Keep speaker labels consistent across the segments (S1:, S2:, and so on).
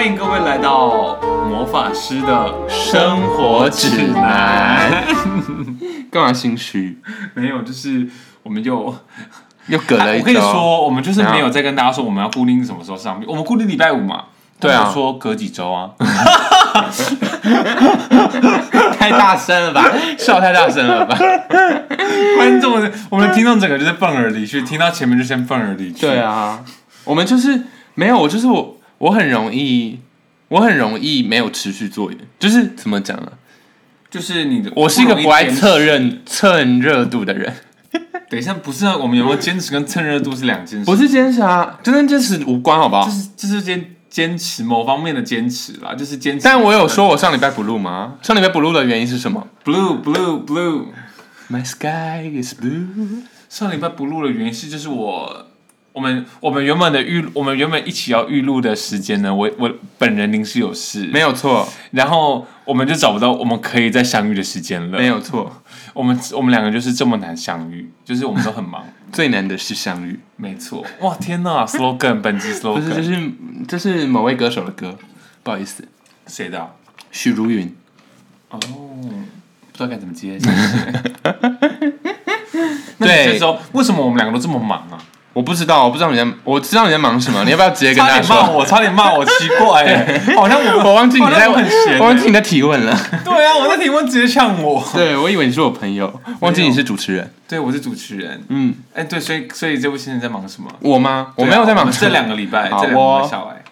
S1: 欢迎各位来到魔法师的
S2: 生活指南。干嘛心虚？
S1: 没有，就是我们就
S2: 又隔了一周。
S1: 我跟你说，我们就是没有再跟大家说我们要固定什么时候上面，我们固定礼拜五嘛。
S2: 对
S1: 说隔几周啊？
S2: 太大声了吧？笑太大声了吧？
S1: 观众，我们的听众整个就是愤而离去，听到前面就先愤而离去。
S2: 对，啊，我们就是没有，我就是我，我很容易，我很容易没有持续做，就是怎么讲呢？
S1: 就是你的，
S2: 我是一个不爱
S1: 测。
S2: 测热蹭热度的人，
S1: 等一下，不是啊，我们有没有坚持跟蹭热度是两件事。
S2: 不是坚持啊，就跟坚持无关，好不好
S1: 就？是就是坚坚持某方面的坚持啦，就是坚持。
S2: 但我有说我上礼拜不录吗？上礼拜不录的原因是什么
S1: blue blue
S2: blue，？My sky is blue。
S1: 上礼拜不录的原因是就是我我们我们原本的预我们原本一起要预录的时间呢，我我本人临时有事，
S2: 没有错，
S1: 然后我们就找不到我们可以再相遇的时间了。
S2: 没，有错，
S1: 我们我们两个就是这么难相遇，就是我们都很忙。
S2: 最难的是相遇。
S1: 没错，哇天呐 s l o g a n 本集
S2: 不是，这
S1: slogan
S2: 是这是某位歌手的歌，不好意思，
S1: 谁的啊？
S2: 许茹芸。
S1: 哦，不知道该怎么接。
S2: 对
S1: 这时候为什么我们两个都这么忙啊？
S2: 我不知道，我不知道你在，我知道你在忙什么，你要不要直接跟
S1: 差
S2: 大家说？
S1: 点骂我，差点骂我，奇怪哎，好像我
S2: 我忘记你在，
S1: 好像我很闲欸
S2: 我忘记你在提问了。
S1: 对啊，我在提问直接呛我。
S2: 对，我以为你是我朋友，忘记你是主持人。
S1: 对，我是主持人。
S2: 嗯，
S1: 哎，对，所以所以这位先生在忙什么？
S2: 我吗？我没有在忙
S1: 们这两个礼拜，
S2: 好
S1: 这两个礼
S2: 我
S1: 拜下来，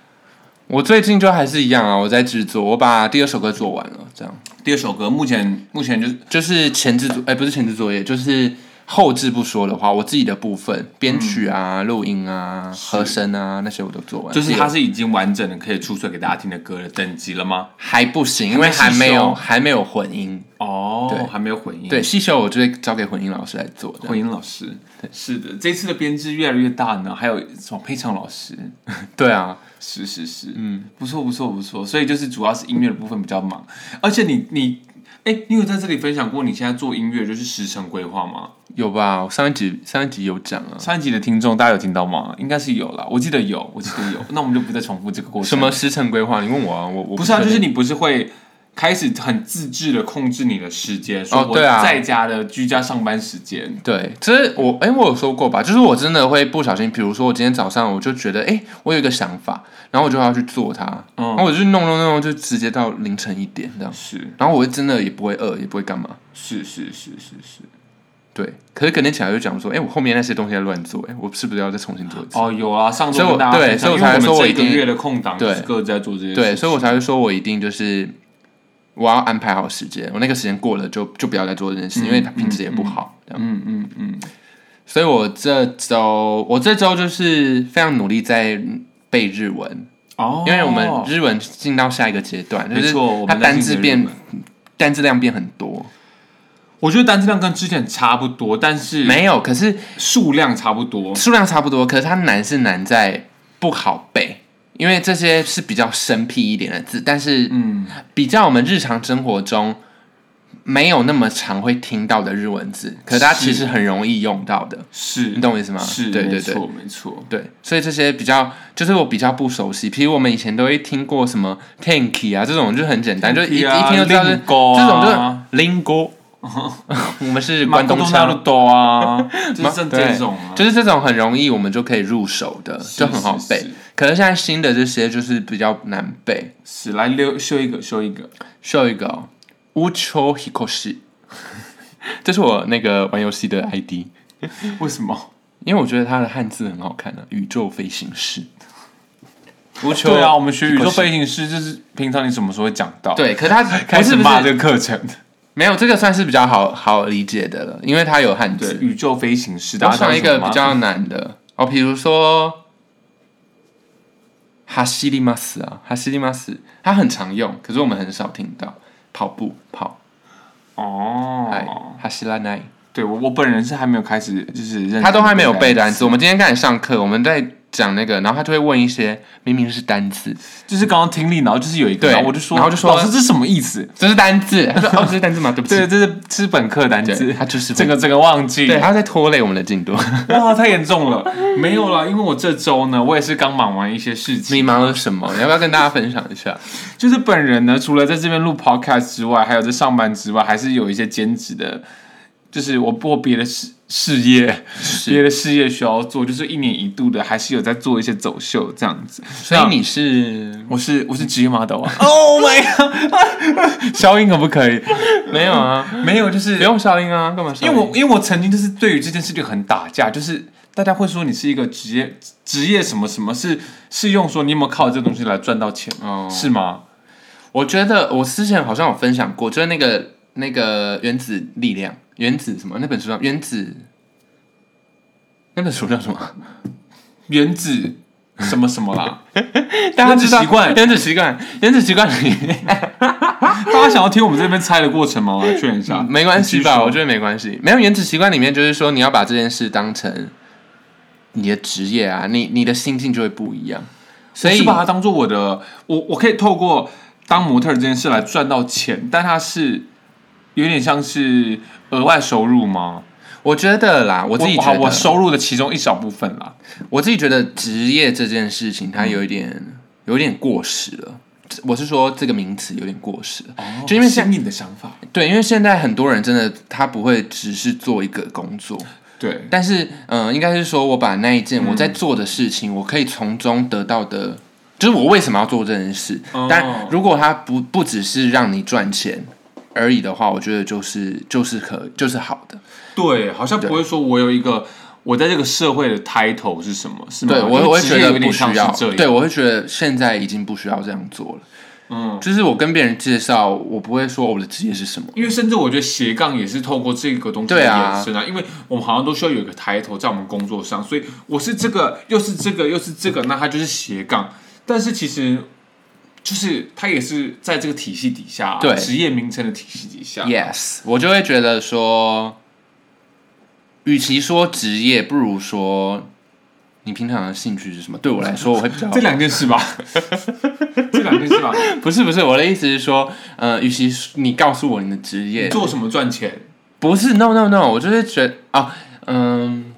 S2: 我最近就还是一样啊，我在制作，我把第二首歌做完了，这样
S1: 第二首歌目前目前就是
S2: 就是前置作，哎、不是前置作业，就是后置不说的话，我自己的部分，编曲啊、录音啊、和声啊那些我都做完，
S1: 就是它是已经完整的可以出水给大家听的歌的等级了吗？
S2: 还不行，因为还
S1: 还没
S2: 没有还没有混音，
S1: 哦
S2: 对，
S1: 还没有混音。
S2: 对，细修我就会交给混音老师来做的。
S1: 混音老师，是的，这次的编制越来越大呢，还有什么？配唱老师，
S2: 对啊，
S1: 是是是，嗯，不错不错不错，所以就是主要是音乐的部分比较忙，而且你你，哎，你有在这里分享过你现在做音乐就是时程规划吗？
S2: 有吧？我上一集上一集有讲啊，
S1: 上一集的听众大家有听到吗？应该是有啦，我记得有，我记得有，那我们就不再重复这个过程。
S2: 什么？时程规划？你问我啊，我我
S1: 不是啊，就是你不是会开始很自制的控制你的时间，说我在家的居家上班时间，
S2: 对，其实我哎、我有说过吧？就是我真的会不小心，比如说我今天早上我就觉得哎、我有一个想法，然后我就要去做它，
S1: 嗯
S2: 然后我就弄弄弄，就直接到凌晨一点这样，
S1: 是
S2: 然后我真的也不会饿，也不会干嘛。
S1: 是是是是是。
S2: 对，可是隔天起来就讲说，哎、我后面那些东西在乱做，哎，我是不是要再重新做一次？
S1: 哦，有啊，上周
S2: 对所以我才说我一定
S1: 的空档就是
S2: 对
S1: 各自在做这些事，
S2: 对，所以我才会说我一定就是我要安排好时间，我那个时间过了就就不要再做这件事，因为它品质也不好。
S1: 嗯嗯嗯，
S2: 所以我这周我这周就是非常努力在背日文，
S1: 哦，
S2: 因为我们日文进到下一个阶段，就是它单字变单字量变很多，
S1: 我觉得单字量跟之前差不多，但是
S2: 没有，可是
S1: 数量差不多。
S2: 数量差不多，可是它难是难在不好背，因为这些是比较生僻一点的字，但是
S1: 嗯，
S2: 比较我们日常生活中没有那么常会听到的日文字，可是它其实很容易用到的，
S1: 是，
S2: 你懂我意思吗？
S1: 是，
S2: 对对对。
S1: 没错没错。
S2: 对，所以这些比较就是我比较不熟悉，譬如我们以前都会听过什么 tanky 啊这种就很简单，就一一听就知道是这种就 lingo，我们是关东腔，
S1: 多啊，就是这种啊，
S2: 就是这种很容易我们就可以入手的，
S1: 是
S2: 就很好背
S1: 是是。
S2: 可是现在新的这些就是比较难背。
S1: 是来溜修一个修一个，
S2: 秀一个哦乌秋 hikoshi，这是我那个玩游戏的 ID，
S1: 为什么？
S2: 因为我觉得它的汉字很好看的、宇宙飞行士。乌秋
S1: 对啊，我们学宇宙飞行师，就是平常你什么时候会讲到？，
S2: 对，可是他
S1: 开始骂这个课程。
S2: 没有这个算是比较好好理解的了，因为它有汉，字。
S1: 宇宙飞行师，
S2: 我想一个比较难的哦，比如说哈西利马斯啊，哈西利马斯，它很常用，可是我们很少听到。跑步跑，哎，
S1: 哦，
S2: 哈西拉奈。
S1: 对我我本人是还没有开始，就是认真
S2: 他都还没有背
S1: 单
S2: 单词。我们今天开始上课，我们在讲那个，然后他就会问一些明明是单字，
S1: 就是刚刚听力，然后就是有一个，
S2: 对
S1: 然后我就说，
S2: 然后就说
S1: 老师这是什么意思？
S2: 这是单字。他说哦，这是单字吗？对不起，
S1: 对，这是这是本课单
S2: 对
S1: 词，
S2: 他就是
S1: 这个这个忘记，
S2: 对，他在拖累我们的进度。
S1: 哇，太严重了。没有了，因为我这周呢，我也是刚忙完一些事情。
S2: 你忙了什么？你要不要跟大家分享一下？
S1: 就是本人呢，除了在这边录 podcast 之外，还有在上班之外，还是有一些兼职的，就是我做别的事事业，别的事业需要做，就是一年一度的，还是有在做一些走秀这样子。
S2: 所以你是
S1: 我是我是职业 model 啊！Oh my god，消音可不可以？
S2: 没有啊？
S1: 没有，就是
S2: 不用消音啊，干嘛？
S1: 因为我因为我曾经就是对于这件事情很打架，就是大家会说你是一个职业职业什么什么，是是用说你有没有靠这个东西来赚到钱，
S2: 哦
S1: 是吗？
S2: 我觉得我之前好像有分享过，就是那个那个原子力量，原子什么那本书叫原子，那本书叫什么？
S1: 原子什么什么啦？
S2: 大家知道
S1: 原子习惯
S2: 原子习惯，原子习惯里面
S1: 大家想要听我们这边猜的过程吗？我来确认一下，
S2: 没关系吧？我觉
S1: 得
S2: 得没关系。没有原子习惯里面就是说，你要把这件事当成你的职业啊，你你的心境就会不一样。所以
S1: 把它当做我的，我我可以透过当模特儿这件事来赚到钱，但它是有点像是额外收入吗？
S2: 我觉得啦，我自己觉得，
S1: 我收入的其中一小部分啦。
S2: 我自己觉得职业这件事情，它有一点、有一点过时了。我是说这个名词有点过时了，就因为现
S1: 新颖的想法，
S2: 对，因为现在很多人真的他不会只是做一个工作，
S1: 对，
S2: 但是嗯、呃应该是说我把那一件我在做的事情，我可以从中得到的，就是我为什么要做这件事。
S1: 哦
S2: 但如果它不不只是让你赚钱而已的话，我觉得就是就是可就是好的。
S1: 对，好像不会说我有一个我在这个社会的 title 是什么，是吗？
S2: 对我我会觉得不需要对我会觉得现在已经不需要这样做了。
S1: 嗯，
S2: 就是我跟别人介绍，我不会说我的职业是什么。
S1: 因为甚至我觉得斜杠也是透过这个东西延伸啊，因为我们好像都需要有一个抬头在我们工作上，所以我是这个，又是这个，又是这个，那它就是斜杠。但是其实就是他也是在这个体系底下啊，
S2: 对
S1: 职业名称的体系底下。
S2: Yes，我就会觉得说，与其说职业，不如说你平常的兴趣是什么？对我来说，我会比较
S1: 这两件事吧，这两件事吧，
S2: 不是不是，我的意思是说，呃，与其你告诉我你的职业，
S1: 做什么赚钱？
S2: 不是 no no no，我就是觉得啊，嗯，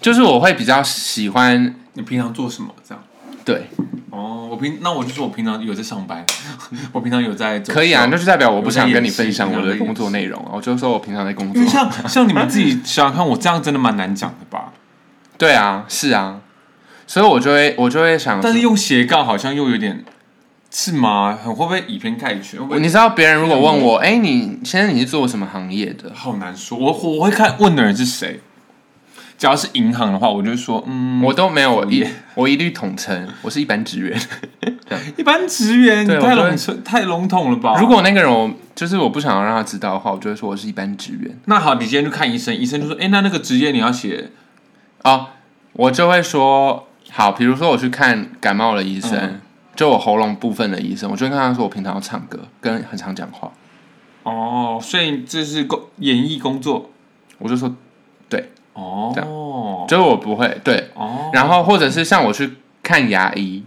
S2: 就是我会比较喜欢
S1: 你平常做什么？这样
S2: 对，
S1: 哦，我平那我就说我平常有在上班，我平常有在
S2: 可以啊，那就代表我不想跟你分享我的工作内容啊，我就说我平常在工作。
S1: 像像你们自己想想看，我这样真的蛮难讲的吧？
S2: 对啊，是啊，所以我就会我就会想，
S1: 但是用斜杠好像又有点是吗？很会不会以偏概全？会不会
S2: 你知道别人如果问我，哎、你现在你是做什么行业的？
S1: 好难说。我我会看问的人是谁。假如是银行的话，我就说，嗯，
S2: 我都没有，我一我一律统称，我是一般职员。
S1: 一般职员，你太笼统太笼统了吧？
S2: 如果那个人我就是我不想要让他知道的话，我就会说我是一般职员。
S1: 那好，你今天去看医生，医生就说，哎、那那个职业你要写，
S2: 哦，我就会说好，比如说我去看感冒的医生，
S1: 嗯
S2: 就我喉咙部分的医生，我就会跟他说我平常要唱歌，跟很常讲话，
S1: 哦，所以这是工演艺工作，
S2: 我就说
S1: 哦，
S2: 就是我不会对，
S1: 哦，
S2: 然后或者是像我去看牙医，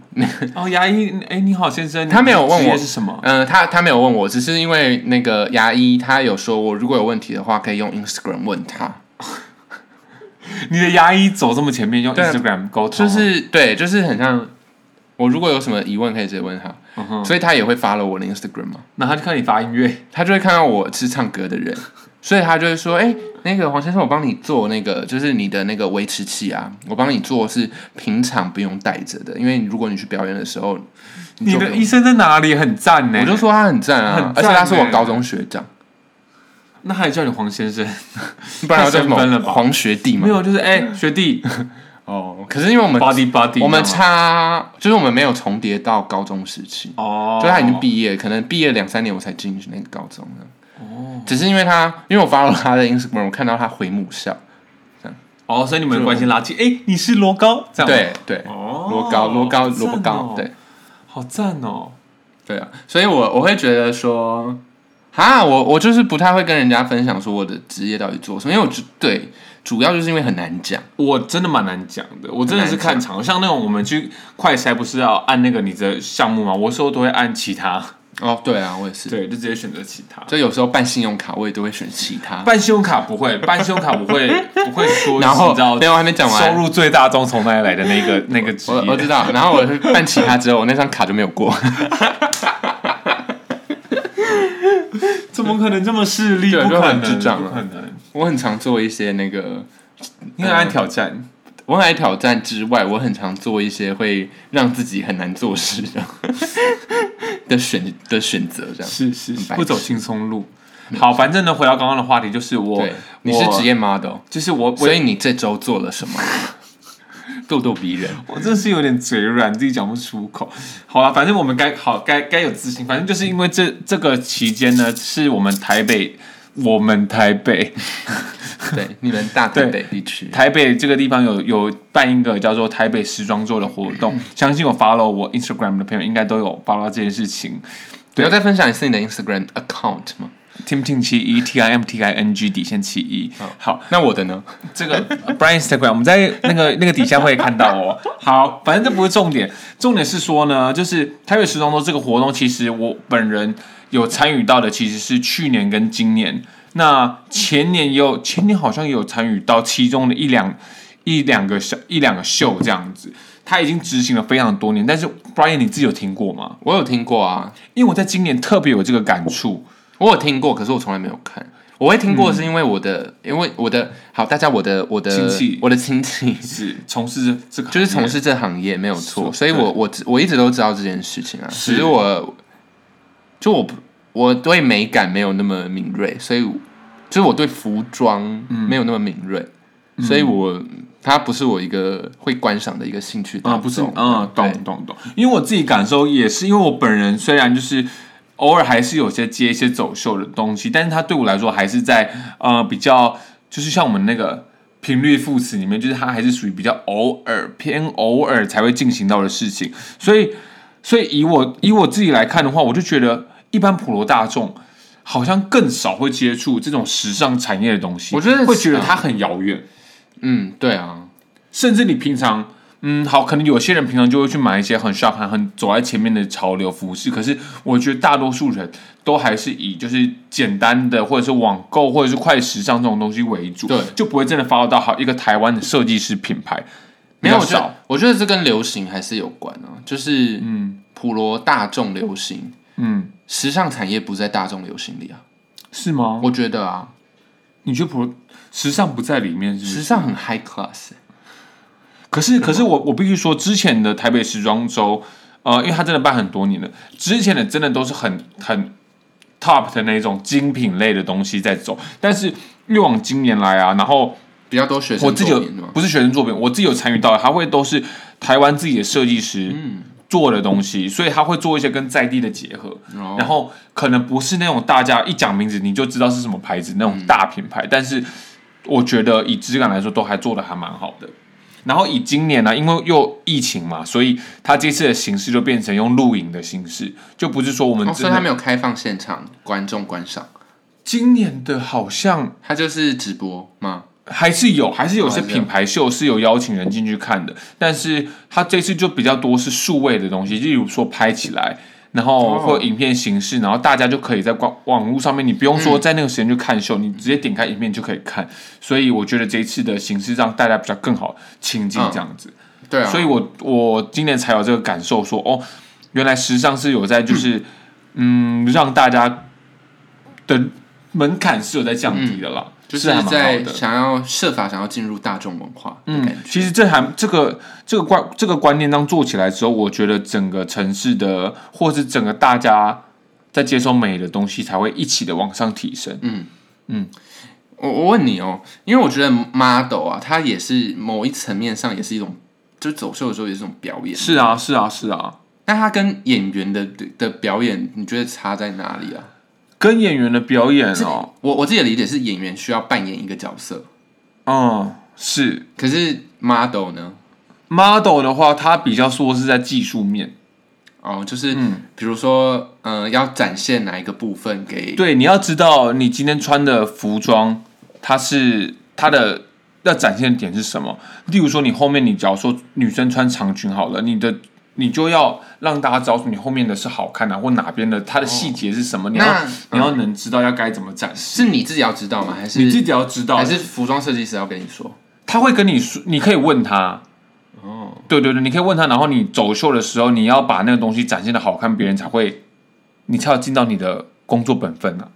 S1: 哦，牙医，哎、你好，先生，
S2: 他没有问
S1: 职业
S2: 我
S1: 是什么，
S2: 嗯、他他没有问我，只是因为那个牙医他有说我如果有问题的话，可以用 Instagram 问他，
S1: 你的牙医走这么前面，用 Instagram 沟通，
S2: 就是对，就是很像我如果有什么疑问可以直接问他，
S1: 嗯哼，
S2: 所以他也会发了我的 Instagram 嘛，
S1: 那他就看你发音乐，
S2: 他就会看到我是唱歌的人，所以他就会说，哎、那个黄先生，我帮你做那个就是你的那个维持器啊，我帮你做是平常不用带着的，因为如果你去表演的时候，
S1: 你的医生在哪里？很赞呢。
S2: 我就说他很赞啊，而且他是我
S1: 欸
S2: 高中学长，
S1: 那还叫你黄先生？
S2: 不然要叫什么
S1: 太生分了吧
S2: 黄学弟嘛
S1: 没。有，就是哎、学弟
S2: 哦，可是因为我们
S1: ，body body，
S2: 我们差，就是我们没有重叠到高中时期，
S1: 哦，
S2: 就他已经毕业，可能毕业两三年我才进去那个高中的。哦，只是因为他，因为我发了他的 Instagram，我看到他回母校，这样。
S1: 哦，所以你们关心垃圾。哎、你是罗高，这样吗？
S2: 对对，
S1: 哦，
S2: 罗高罗高
S1: 好赞
S2: 萝卜糕
S1: 哦，
S2: 对。
S1: 好赞哦。
S2: 对啊，所以我我会觉得说，哈，我我就是不太会跟人家分享说我的职业到底做什么，因为我就对主要就是因为很难讲。
S1: 我真的蛮难讲的，我真的是看场，像那种我们去快筛不是要按那个你的项目吗？我有时候都会按其他，
S2: 哦，对啊，我也是。
S1: 对，就直接选择其他。
S2: 就有时候办信用卡，我也都会选其他。
S1: 办信用卡不会，办信用卡不会 不会说，
S2: 然后
S1: 你知道
S2: 没有我还没讲完
S1: 收入最大宗从哪里来的那个那个
S2: 我我。知道，然后我是办其他之后，我那张卡就没有过。
S1: 怎么可能这么势利？不可能，
S2: 很智障啊
S1: 不可能。
S2: 我很常做一些那个，
S1: 你很爱挑战，
S2: 我很爱挑战之外，我很常做一些会让自己很难做事的的选的选择，这样。
S1: 是是不走轻松路。好，反正呢，回到刚刚的话题，就是我
S2: 对，，你是
S1: 我
S2: 职业 model，
S1: 就是我，我
S2: 所以你这周做了什么？咄咄逼人。
S1: 我真的是有点嘴软，自己讲不出口。好了，反正我们该好该该有自信。反正就是因为这这个期间呢，是我们台北，我们台北
S2: 对，你们大台北地区，
S1: 台北这个地方有有办一个叫做台北时装周的活动，相信我 follow 我 Instagram 的朋友应该都有 follow 这件事情。
S2: 不要再分享一次你的 Instagram account 吗
S1: ？Tim Tim 七一 T I M T I N G 底线七一，好，
S2: 那我的呢？
S1: 这个 Brian Instagram，我们在那个 那个底下会看到哦。好，反正这不是重点，重点是说呢，就是台北时装周这个活动，其实我本人有参与到的，其实是去年跟今年。那前年也有，前年好像也有参与到其中的一两一两个小一两个秀这样子。他已经执行了非常多年，但是 Brian 你自己有听过吗？
S2: 我有听过啊，
S1: 因为我在今年特别有这个感触。
S2: 我有听过，可是我从来没有看。我会听过是因为我的，因为我的好，大家我的我的
S1: 亲戚
S2: 我的亲戚
S1: 是从事这个，
S2: 就是从事这行业没有错，所以我我我一直都知道这件事情啊。
S1: 是
S2: 只是我就我不我对美感没有那么敏锐，所以就是我对服装没有那么敏锐，所以我它不是我一个会观赏的一个兴趣
S1: 啊、不是，
S2: 嗯，
S1: 嗯，懂懂懂。因为我自己感受也是，因为我本人虽然就是偶尔还是有些接一些走秀的东西，但是它对我来说还是在呃比较，就是像我们那个频率副词里面，就是它还是属于比较偶尔偏偶尔才会进行到的事情。所以，所以以我以我自己来看的话，我就觉得一般普罗大众。好像更少会接触这种时尚产业的东西，
S2: 我觉得
S1: 会觉得它很遥远。
S2: 嗯，对啊，
S1: 甚至你平常，嗯，好，可能有些人平常就会去买一些很 sharp、很很走在前面的潮流服饰，可是我觉得大多数人都还是以就是简单的或者是网购或者是快时尚这种东西为主，
S2: 对
S1: 就不会真的 follow 到好一个台湾的设计师品牌，
S2: 没有，我觉得，我觉得这跟流行还是有关啊，就是嗯，普罗大众流行，
S1: 嗯，
S2: 时尚产业不在大众流行里啊，
S1: 是吗？
S2: 我觉得啊，
S1: 你觉得普时尚不在里面是不是？
S2: 时尚很 high class，欸
S1: 可是，可是我我必须说，之前的台北时装周，呃，因为它真的办很多年了，之前的真的都是很很 top 的那种精品类的东西在走，但是越往今年来啊，然后
S2: 比较多学生
S1: 我自己有不是学生作品，我自己有参与到，还会都是台湾自己的设计师做的东西，所以他会做一些跟在地的结合，
S2: 哦
S1: 然后可能不是那种大家一讲名字你就知道是什么牌子那种大品牌，但是我觉得以质感来说都还做的还蛮好的。然后以今年呢、因为又疫情嘛，所以他这次的形式就变成用录影的形式，就不是说我们
S2: 所以他没有开放现场观众观赏，
S1: 今年的好像
S2: 他就是直播吗？
S1: 还是有，还是有些品牌秀是有邀请人进去看的，但是他这次就比较多是数位的东西，例如说拍起来，然后
S2: 哦。
S1: 或影片形式，然后大家就可以在网网络上面，你不用说在那个时间去看秀，你直接点开影片就可以看。所以我觉得这一次的形式让大家比较更好亲近这样子。
S2: 对啊，
S1: 所以我我今年才有这个感受说，哦，原来时尚是有在就是嗯让大家的门槛是有在降低的啦，
S2: 就是在。想要设法想要进入大众文化的感觉。
S1: 其实这还这个这个观这个观念当做起来之后，我觉得整个城市的或是整个大家在接受美的东西，才会一起的往上提升。
S2: 嗯嗯我我问你哦，因为我觉得 model 啊，它也是某一层面上也是一种，就是走秀的时候也是一种表演。
S1: 是啊，是啊，是啊，
S2: 那它跟演员的的表演，你觉得差在哪里啊？
S1: 跟演员的表演哦，
S2: 我我自己的理解是，演员需要扮演一个角色，
S1: 嗯，是
S2: 可是 model 呢
S1: ？model 的话，它比较说是在技术面。
S2: 哦，就是
S1: 嗯
S2: 比如说，嗯、要展现哪一个部分给
S1: 对，你要知道，你今天穿的服装，它是它的要展现的点是什么？例如说，你后面你假如说女生穿长裙好了，你的你就要让大家知道你后面的是好看的、或哪边的它的细节是什么，你要
S2: 那
S1: 你要能知道要该怎么展示，
S2: 是你自己要知道吗？还是
S1: 你自己要知道
S2: 还，是服装设计师要跟你说？
S1: 他会跟你说，你可以问他。
S2: 哦，
S1: 对对对，你可以问他，然后你走秀的时候，你要把那个东西展现的好看，别人才会，你才要尽到你的工作本分啊。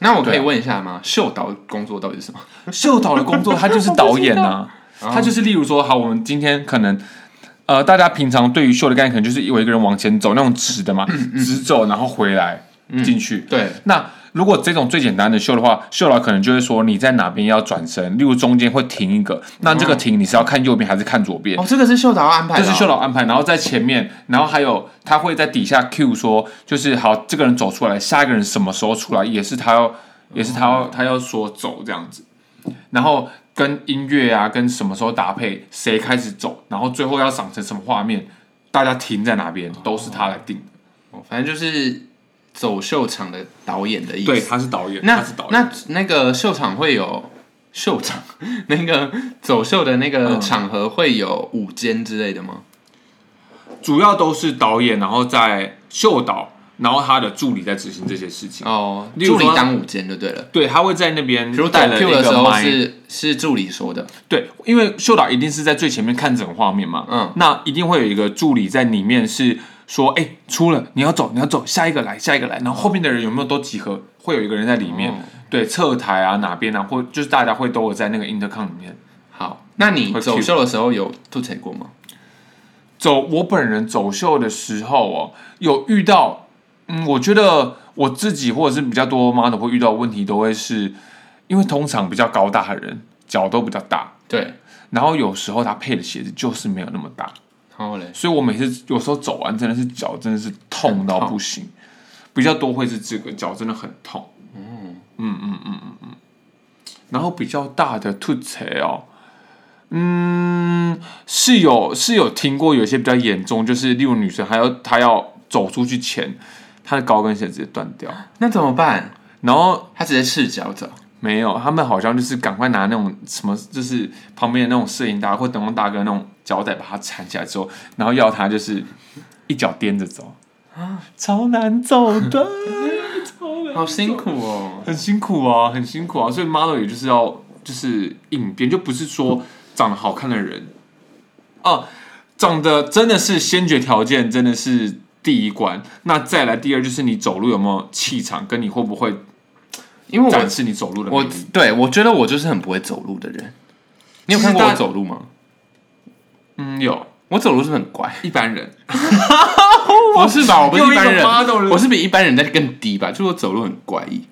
S2: 那我可以问一下吗？秀导的工作到底是什么？
S1: 秀导的工作，他就是导演啊，他就是例如说，好，我们今天可能，呃，大家平常对于秀的概念，可能就是有一个人往前走，那种直的嘛，直走然后回来进去。
S2: 对，
S1: 那如果这种最简单的秀的话，秀导可能就会说你在哪边要转身，例如中间会停一个，那这个停你是要看右边还是看左边？
S2: 哦，这个是秀导安排的哦，
S1: 这是秀导安排，然后在前面，然后还有他会在底下 Q 说，就是好，这个人走出来，下一个人什么时候出来，也是他要，也是他要，他要说走这样子，然后跟音乐啊，跟什么时候搭配，谁开始走，然后最后要赏成什么画面，大家停在哪边，都是他来定的。
S2: 哦反正就是走秀场的导演的意思。
S1: 对，他是导演，
S2: 那
S1: 是导演。
S2: 那那个秀场会有秀场，那个走秀的那个
S1: 嗯
S2: 场合会有舞间之类的吗？
S1: 主要都是导演，然后在秀导，然后他的助理在执行这些事情。
S2: 哦，助理当午间就对了。
S1: 对，他会在那边
S2: 比如走
S1: 带了
S2: Q 的时候，是是助理说的，
S1: 对，因为秀导一定是在最前面看整个画面嘛，
S2: 嗯，
S1: 那一定会有一个助理在里面是说，哎、出了，你要走，你要走，下一个来，下一个来，然后后面的人有没有都集合，会有一个人在里面，
S2: 哦
S1: 对，侧台啊哪边啊，或就是大家会都有在那个 intercom 里面
S2: 好，那你走秀的时候有吐槽过吗？
S1: 走。我本人走秀的时候哦，有遇到，嗯，我觉得我自己或者是比较多 model 会遇到的问题，都会是因为通常比较高大的人脚都比较大，
S2: 对，
S1: 然后有时候他配的鞋子就是没有那么大。
S2: 然后嘞，
S1: 所以我每次有时候走完真的是脚真的是痛到不行，比较多会是这个脚真的很痛。嗯嗯嗯嗯嗯嗯。然后比较大的吐槽哦，嗯，是有是有听过有些比较严重，就是例如女生还要她要走出去前，她的高跟鞋直接断掉，
S2: 那怎么办？
S1: 然后
S2: 他直接赤脚走，
S1: 没有，他们好像就是赶快拿那种什么，就是旁边的那种摄影大或灯光大哥那种胶带把它缠起来之后，然后要他就是一脚颠着走。啊，超难走的，超难，
S2: 好辛苦哦。
S1: 很辛苦啊，很辛苦啊，所以 model 也就是要就是应变，就不是说长得好看的人，哦、长得真的是先决条件，真的是第一关，那再来第二就是你走路有没有气场，跟你会不会
S2: 因为我
S1: 展示你走路的魅
S2: 我
S1: 力。
S2: 对我觉得我就是很不会走路的人。你有看过我走路吗？
S1: 嗯，有
S2: 我走路是很怪？
S1: 一般人。
S2: 不是吧？我不是一般人我是比一般人在更低吧？就是我走路很怪异。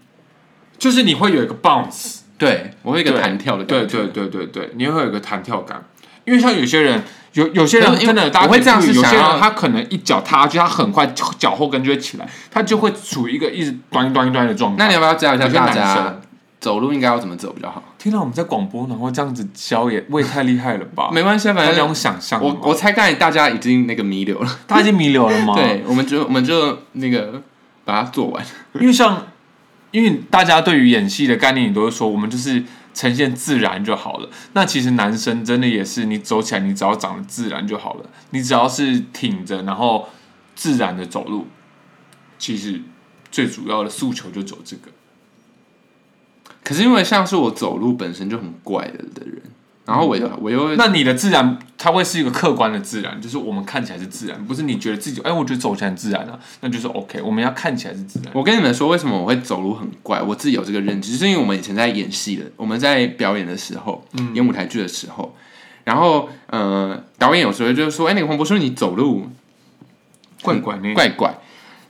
S1: 就是你会有一个 bounce，
S2: 对，我会有一个
S1: 对
S2: 弹跳的感觉。
S1: 对对对对对，你会有一个弹跳感。因为像有些人，有有些人
S2: 因为
S1: 真的，大家
S2: 我会这样
S1: 可以注意有些人他可能一脚踏下去，他很快脚后跟就会起来，他就会处于一个一直端端端的状态。
S2: 那你要不要教一下大家走路应该要怎么走比较好？
S1: 听到，我们在广播，然后这样子教也，我也太厉害了吧？
S2: 没关系啊，反正
S1: 用想象，
S2: 我我猜刚才大家已经那个弥留了。
S1: 他已经弥留了吗？，
S2: 对，我们就我们就那个把它做完。
S1: 因为像，因为大家对于演戏的概念，你都是说我们就是呈现自然就好了。那其实男生真的也是，你走起来，你只要长得自然就好了。你只要是挺着，然后自然的走路，其实最主要的诉求就走这个。
S2: 可是因为像是我走路本身就很怪的的人，然后我又我又
S1: 那你的自然，它会是一个客观的自然，就是我们看起来是自然，不是你觉得自己，哎，我觉得走起来很自然啊，那就是 OK。我们要看起来是自然。
S2: 我跟你们说，为什么我会走路很怪？我自己有这个认知，就是因为我们以前在演戏的，我们在表演的时候，嗯演舞台剧的时候，然后呃，导演有时候就是说，哎、那个黄渤说你走路
S1: 怪怪那
S2: 怪怪。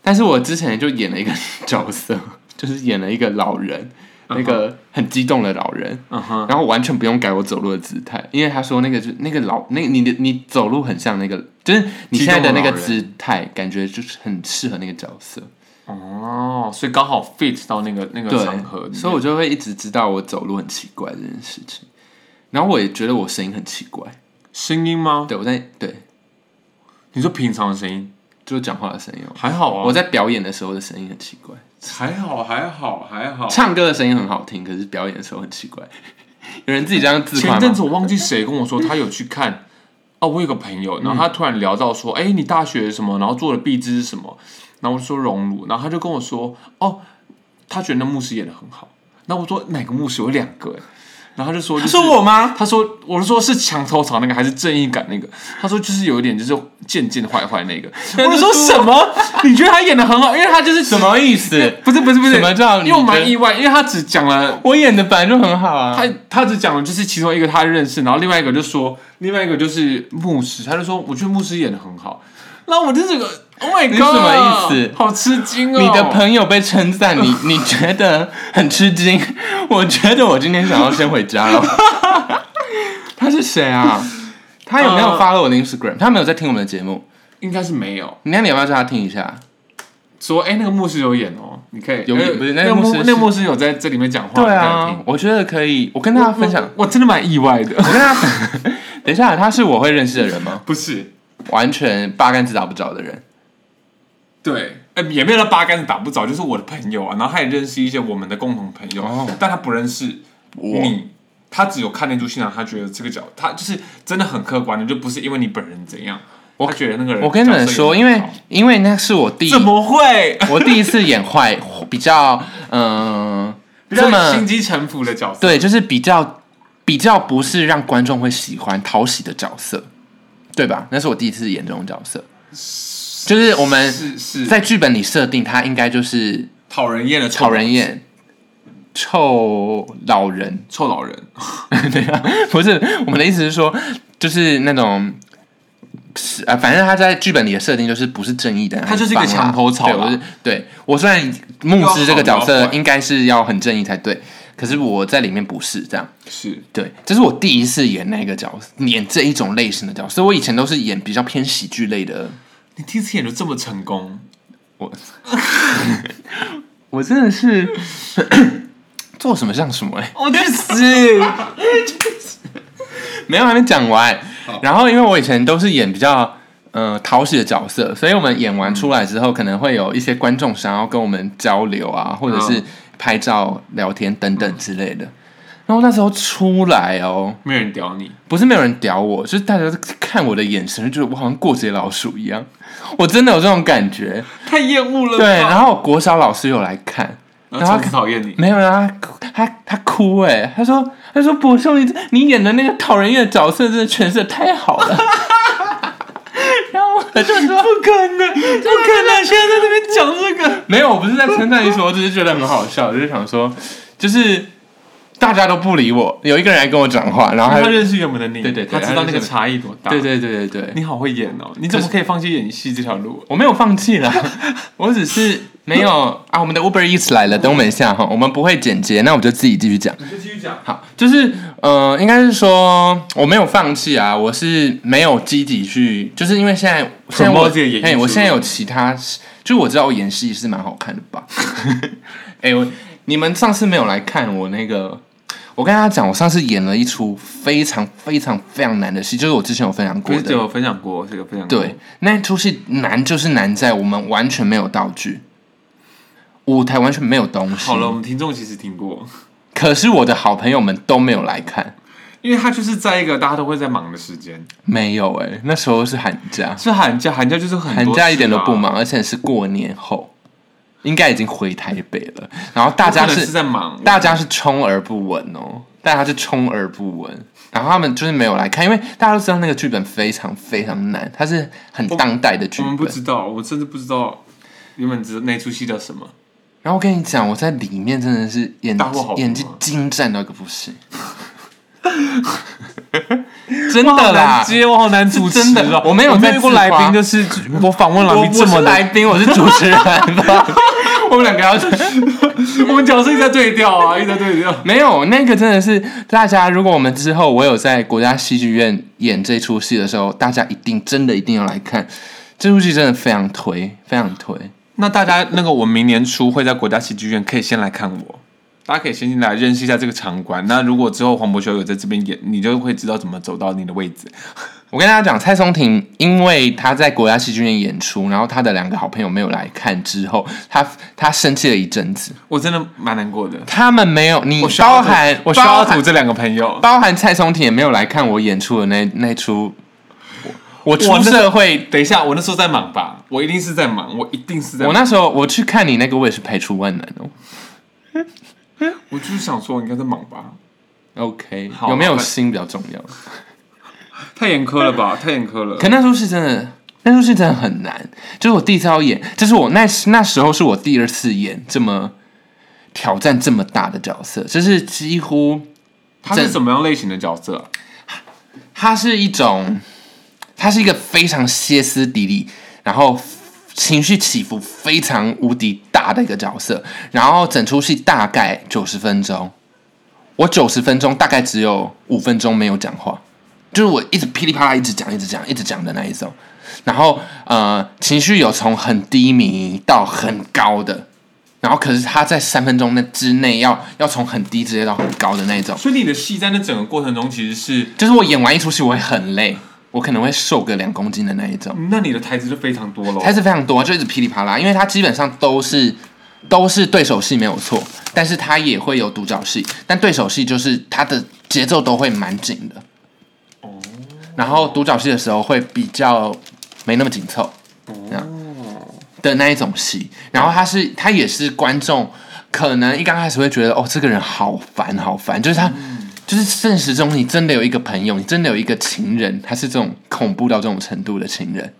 S2: 但是我之前就演了一个 角色，就是演了一个老人，那个很激动的老人，然后完全不用改我走路的姿态，因为他说那个就那个老那个你的你走路很像那个，就是你现在的那个姿态，感觉就是很适合那个角色。
S1: 哦，所以刚好 fit 到那个那个场合
S2: 所以我就会一直知道我走路很奇怪这件事情。然后我也觉得我声音很奇怪，
S1: 声音吗？
S2: 对我在对，
S1: 你说平常的声音
S2: 就是讲话的声音哦。
S1: 还好啊，
S2: 我在表演的时候的声音很奇怪，
S1: 还好还好还好，
S2: 唱歌的声音很好听，可是表演的时候很奇怪。有人自己这样自夸吗？
S1: 前阵子我忘记谁跟我说他有去看，哦，我有个朋友，然后他突然聊到说，哎、你大学什么，然后做的壁纸是什么，然后我就说熔炉，然后他就跟我说，哦，他觉得那牧师演的很好，然后我说哪个牧师？有两个、哎然后他就说、就是，
S2: 他说我吗？
S1: 他说：“我是说是墙头草那个，还是正义感那个？”他说：“就是有一点，就是渐渐坏坏那个。”我就说什么？你觉得他演的很好？因为他就是
S2: 什？么意思？
S1: 不是不是不是？
S2: 什么叫你
S1: 因为我蛮意外，因为他只讲了
S2: 我演的本来就很好啊。
S1: 他他只讲了就是其中一个他认识，然后另外一个就说另外一个就是牧师，他就说我觉得牧师演的很好。然后我就这个，Oh my God，
S2: 你什么意思
S1: 好吃惊哦！
S2: 你的朋友被称赞，你 你觉得很吃惊？我觉得我今天想要先回家了。他是谁啊？他有没有
S1: 呃
S2: follow 我的 Instagram？他没有在听我们的节目。
S1: 应该是没有
S2: 那你要不要叫他听一下？
S1: 说，哎、那个牧师有演哦，你可以呃
S2: 有不是那
S1: 那个牧
S2: 师
S1: 那个牧师有在这里面讲话，
S2: 对啊我觉得可以。我跟大家分享，
S1: 我，我真的蛮意外的。
S2: 我跟大家等一下，他是我会认识的人吗？
S1: 不是，
S2: 完全八竿子打不着的人。
S1: 对，呃，也没有到八竿子打不着，就是我的朋友啊，然后他也认识一些我们的共同朋友，
S2: 哦。
S1: 但他不认识
S2: 我。
S1: 你，他只有看那出戏，场他觉得这个角，他就是真的很客观的，就不是因为你本人怎样，
S2: 我
S1: 他觉得那个人，
S2: 我跟你们说，因为因为那是我第
S1: 怎么会？
S2: 我第一次演坏，比较嗯、这么
S1: 心机城府的角色？
S2: 对，就是比较比较不是让观众会喜欢讨喜的角色，对吧？那是我第一次演这种角色，就是我们
S1: 是是
S2: 在剧本里设定他应该就是
S1: 讨人厌的
S2: 讨人厌、臭老人，
S1: 臭老人，
S2: 对啊，不是我们的意思是说，就是那种。是啊，反正他在剧本里的设定就是不是正义的，
S1: 他就是一个墙头草啦
S2: 对，我是对我虽然牧师这个角
S1: 又好又坏
S2: 色应该是要很正义才对，可是我在里面不是这样。
S1: 是
S2: 对，这是我第一次演那个角色，演这一种类型的角色。我以前都是演比较偏喜剧类的。
S1: 你第一次演的这么成功，
S2: 我 我真的是做什么像什么哎、
S1: 我去死！
S2: 没有还没讲完。然后因为我以前都是演比较呃讨喜的角色，所以我们演完出来之后，可能会有一些观众想要跟我们交流啊，或者是
S1: 嗯
S2: 拍照、聊天等等之类的。然后那时候出来哦，
S1: 没有人屌你，
S2: 不是没有人屌我，就是大家看我的眼神，就觉得我好像过街老鼠一样。我真的有这种感觉。
S1: 太厌恶了。
S2: 对，然后国小老师有来看，
S1: 然后讨厌你，
S2: 没有啊，他哭他他哭哎、他说他说博兄你你演的那个讨人厌的角色真的诠释的太好了。然后我就说
S1: 不可能，不可能！现在在那边讲这个，
S2: 没有，我不是在称赞你说，我只是觉得很好笑，就是想说，就是大家都不理我，有一个人来跟我讲话，然后他
S1: 他认识原本的你，
S2: 对对对
S1: 他知道那个差异多大。
S2: 对对对对对，
S1: 你好会演哦！你怎么可以放弃演戏这条路？
S2: 我没有放弃啦，我只是没有啊。我们的 Uber Eats 来了，等我们一下哈，我们不会剪接，那我们就自己继续讲。
S1: 你就继续讲。
S2: 好，就是呃，应该是说我没有放弃啊，我是没有积极去，就是因为现在现在我哎，我现在有其他，就我知道我演戏是蛮好看的吧？哎，我你们上次没有来看我那个。我跟大家讲，我上次演了一出非常非常非常难的戏，就是我之前有分享过的
S1: 不是只。有分享过这个分享过？
S2: 对，那出戏难就是难在我们完全没有道具，舞台完全没有东西。
S1: 好了，我们听众其实听过，
S2: 可是我的好朋友们都没有来看，
S1: 因为他就是在一个大家都会在忙的时间，
S2: 没有哎、那时候是寒假，
S1: 是寒假，寒假就是很多
S2: 寒假一点都不忙，而且是过年后，应该已经回台北了。然后大家是
S1: 是在忙，
S2: 大家是充耳不闻哦，大家是充耳不闻。然后他们就是没有来看，因为大家都知道那个剧本非常非常难，它是很当代的剧本
S1: 我们不。知道，我甚至不知道原本知道那出戏叫什么。
S2: 然后我跟你讲，我在里面真的是演演技精湛到一个不行，真的啦
S1: 难，接，我好难主持、
S2: 真的我没有在
S1: 过来宾，就是我访问来宾这么的，
S2: 来宾，我是主持人吧？我们两个要
S1: 我们角色一直在对调啊，一直在对调。
S2: 没有那个真的是大家，如果我们之后我有在国家戏剧院演这出戏的时候，大家一定真的一定要来看，这出戏真的非常推，非常推。
S1: 那大家那个，我明年初会在国家戏剧院，可以先来看我。大家可以先进来认识一下这个场馆。那如果之后黄渤修有在这边演，你就会知道怎么走到你的位置。
S2: 我跟大家讲，蔡松庭因为他在国家戏剧院演出，然后他的两个好朋友没有来看之后，他他生气了一阵子。
S1: 我真的蛮难过的。
S2: 他们没有你包含
S1: 我需要这两个朋友。
S2: 包含蔡松庭也没有来看我演出的那那出。我
S1: 我
S2: 出社会，
S1: 等一下，我那时候在忙吧？我一定是在忙，我一定是在忙。
S2: 我那时候我去看你那个，我也是排除万难哦。
S1: 我就是想说，应该在忙吧
S2: ？OK，
S1: 好
S2: 有没有心比较重要。
S1: 太严苛了吧？太严苛了。
S2: 可那出戏真的，那出戏真的很难。就是我第一次要演，就是我那那时候是我第二次演这么挑战这么大的角色，就是几乎
S1: 他是什么样类型的角色啊？
S2: 它是一种，它是一个非常歇斯底里，然后情绪起伏非常无敌大的一个角色。然后整出戏大概九十分钟，我九十分钟大概只有五分钟没有讲话，就是我一直噼里啪啦一直讲、一直讲、一直讲的那一种。然后呃，情绪有从很低迷到很高的。然后，可是他在三分钟那之内要要从很低直接到很高的那一种，
S1: 所以你的戏在那整个过程中其实是，
S2: 就是我演完一出戏，我会很累，我可能会瘦个两公斤的那一种。
S1: 那你的台词就非常多喽。
S2: 台词非常多，就一直噼里啪啦，因为它基本上都是都是对手戏没有错，但是它也会有独角戏，但对手戏就是它的节奏都会蛮紧的。
S1: 哦
S2: 然后独角戏的时候会比较没那么紧凑哦的那一种戏，然后他是他也是观众可能一刚开始会觉得哦这个人好烦好烦，就是他。就是现实中，你真的有一个朋友，你真的有一个情人，他是这种恐怖到这种程度的情人，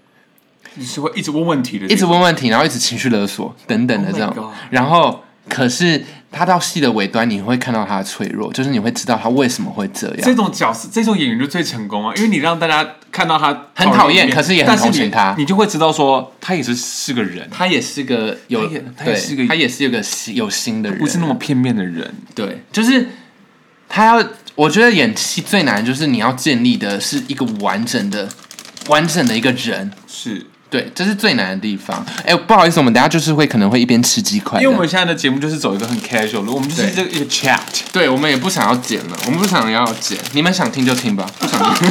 S1: 你是会一直问问题的，
S2: 一直问问题，然后一直情绪勒索等等的
S1: Oh
S2: 这种。
S1: God
S2: 然后可是他到戏的尾端，你会看到他的脆弱，就是你会知道他为什么会这样。这。
S1: 种角色，这种演员就最成功啊，因为你让大家看到他
S2: 很讨厌可是也很
S1: 但
S2: 同情他。
S1: 你，你就会知道说他也是是个人，
S2: 他也是个有
S1: 他也他也是个
S2: 他也是有个心有心的人，
S1: 不是那么片面的人。
S2: 对，就是他要，我觉得演戏最难的就是你要建立的是一个完整的、完整的一个人。
S1: 是
S2: 对，这是最难的地方。哎，不好意思，我们等下就是会可能会一边吃鸡块，
S1: 因为我们现在的节目就是走一个很 casual 的，我们就是这个一个 chat。
S2: 对我们也不想要剪了，我们不想要剪，你们想听就听吧，不想听。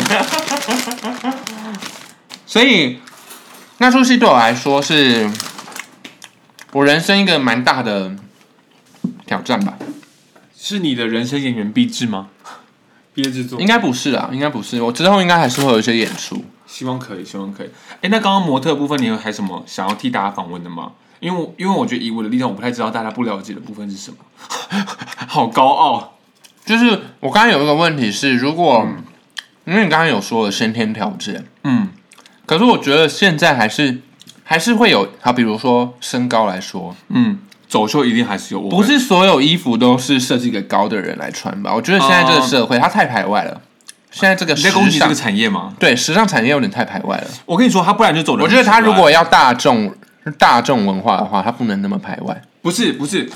S2: 所以那出戏对我来说是我人生一个蛮大的挑战吧？
S1: 是你的人生演员毕制吗？毕业制作
S2: 应该不是啊，应该不是。我之后应该还是会有一些演出。
S1: 希望可以，希望可以。哎，那刚刚模特部分，你有还什么想要替大家访问的吗？因为我因为我觉得以我的立场，我不太知道大家不了解的部分是什么。好高傲，
S2: 就是我刚刚有一个问题是，如果、因为你刚刚有说了先天条件，
S1: 嗯，
S2: 可是我觉得现在还是还是会有，好，比如说身高来说，
S1: 嗯，走秀一定还是有，
S2: 不是所有衣服都是设计给高的人来穿吧？我觉得现在这个社会它太排外了，现在这个
S1: 你在
S2: 时尚
S1: 攻击这个产业吗？
S2: 对时尚产业有点太排外了。
S1: 我跟你说，他不然就走的。
S2: 我觉得他如果要大众大众文化的话，他不能那么排外。
S1: 不是不是，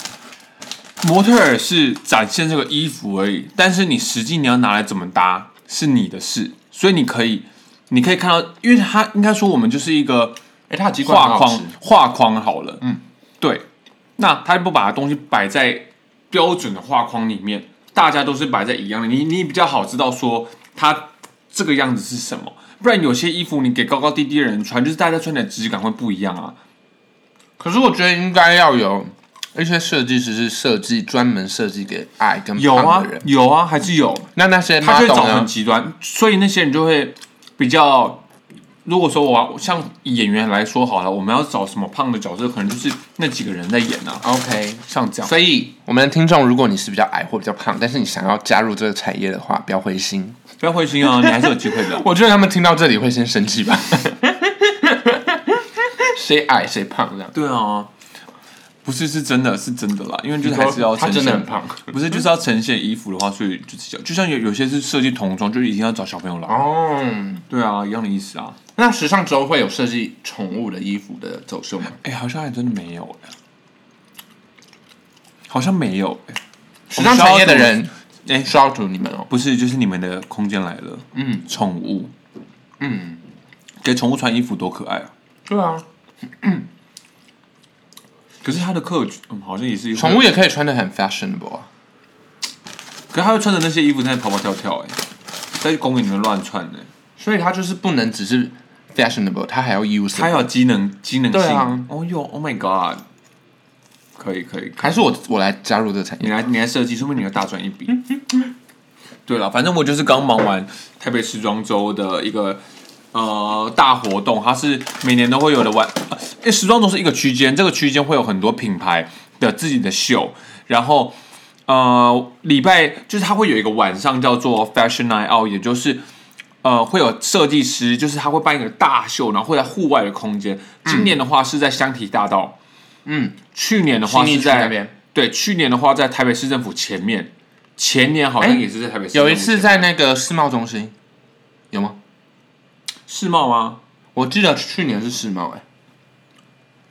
S1: 模特儿是展现这个衣服而已，但是你实际你要拿来怎么搭是你的事，所以你可以你可以看到，因为他应该说我们就是一个
S2: 哎，他
S1: 画框画框好了，
S2: 嗯，
S1: 对，那他不把东西摆在标准的画框里面，大家都是摆在一样的，你你比较好知道说它这个样子是什么，不然有些衣服你给高高低低的人穿，就是大家穿起来质感会不一样啊。
S2: 可是我觉得应该要有一些设计师是设计专门设计给矮跟
S1: 有啊
S2: 胖的人。
S1: 有啊，还是有，
S2: 那那些
S1: 他就会
S2: model
S1: 找很
S2: 呢？
S1: 极端，所以那些人就会比较。如果说我要像演员来说好了，我们要找什么胖的角色，可能就是那几个人在演啊
S2: ，OK，
S1: 像这样。
S2: 所以我们的听众，如果你是比较矮或比较胖，但是你想要加入这个产业的话，不要灰心。
S1: 不要灰心啊，你还是有机会的。
S2: 我觉得他们听到这里会先生气吧。谁矮谁胖这样？
S1: 对啊，不是是真的是真的啦，因为就是还是要
S2: 他
S1: 呈现
S2: 真的很胖。
S1: 不是就是要呈现衣服的话，所以就是就像有有些是设计童装，就一定要找小朋友来。
S2: 哦，
S1: 对啊，一样的意思啊。
S2: 那时尚周会有设计宠物的衣服的走秀吗？
S1: 哎、好像还真的没有哎、好像没有哎、
S2: 时尚产业的人，
S1: 哎
S2: 需要图你们哦。
S1: 不是，就是你们的空间来了，
S2: 嗯
S1: 宠物
S2: 嗯，
S1: 给宠物穿衣服多可爱啊！
S2: 对啊，
S1: 可是他的客群、嗯、好像也是有
S2: 宠物，也可以穿的很 fashionable 啊。
S1: 可是他会穿着那些衣服在那跑跑跳跳哎、在公园里面乱窜呢、
S2: 所以它就是不能只是 fashionable，它还要 use。
S1: 它要机能机能性。
S2: 对啊
S1: 哦哟，Oh my God！可以可以，
S2: 还是我我来加入这个产业？
S1: 你来你来设计，说不定你会大赚一笔。对了，反正我就是刚忙完台北时装周的一个呃大活动，它是每年都会有的晚，呃因为时装周是一个区间，这个区间会有很多品牌的自己的秀，然后呃礼拜就是它会有一个晚上叫做 Fashion Night Out，也就是呃会有设计师，就是他会办一个大秀，然后会在户外的空间。今年的话是在香堤大道，
S2: 嗯，
S1: 去年的话是在
S2: 那边
S1: 对，去年的话在台北市政府前面，前年好像
S2: 哎
S1: 也是在台北市政府
S2: 有一次在那个世贸中心，有吗？
S1: 世贸吗？
S2: 我记得去年是世贸，哎，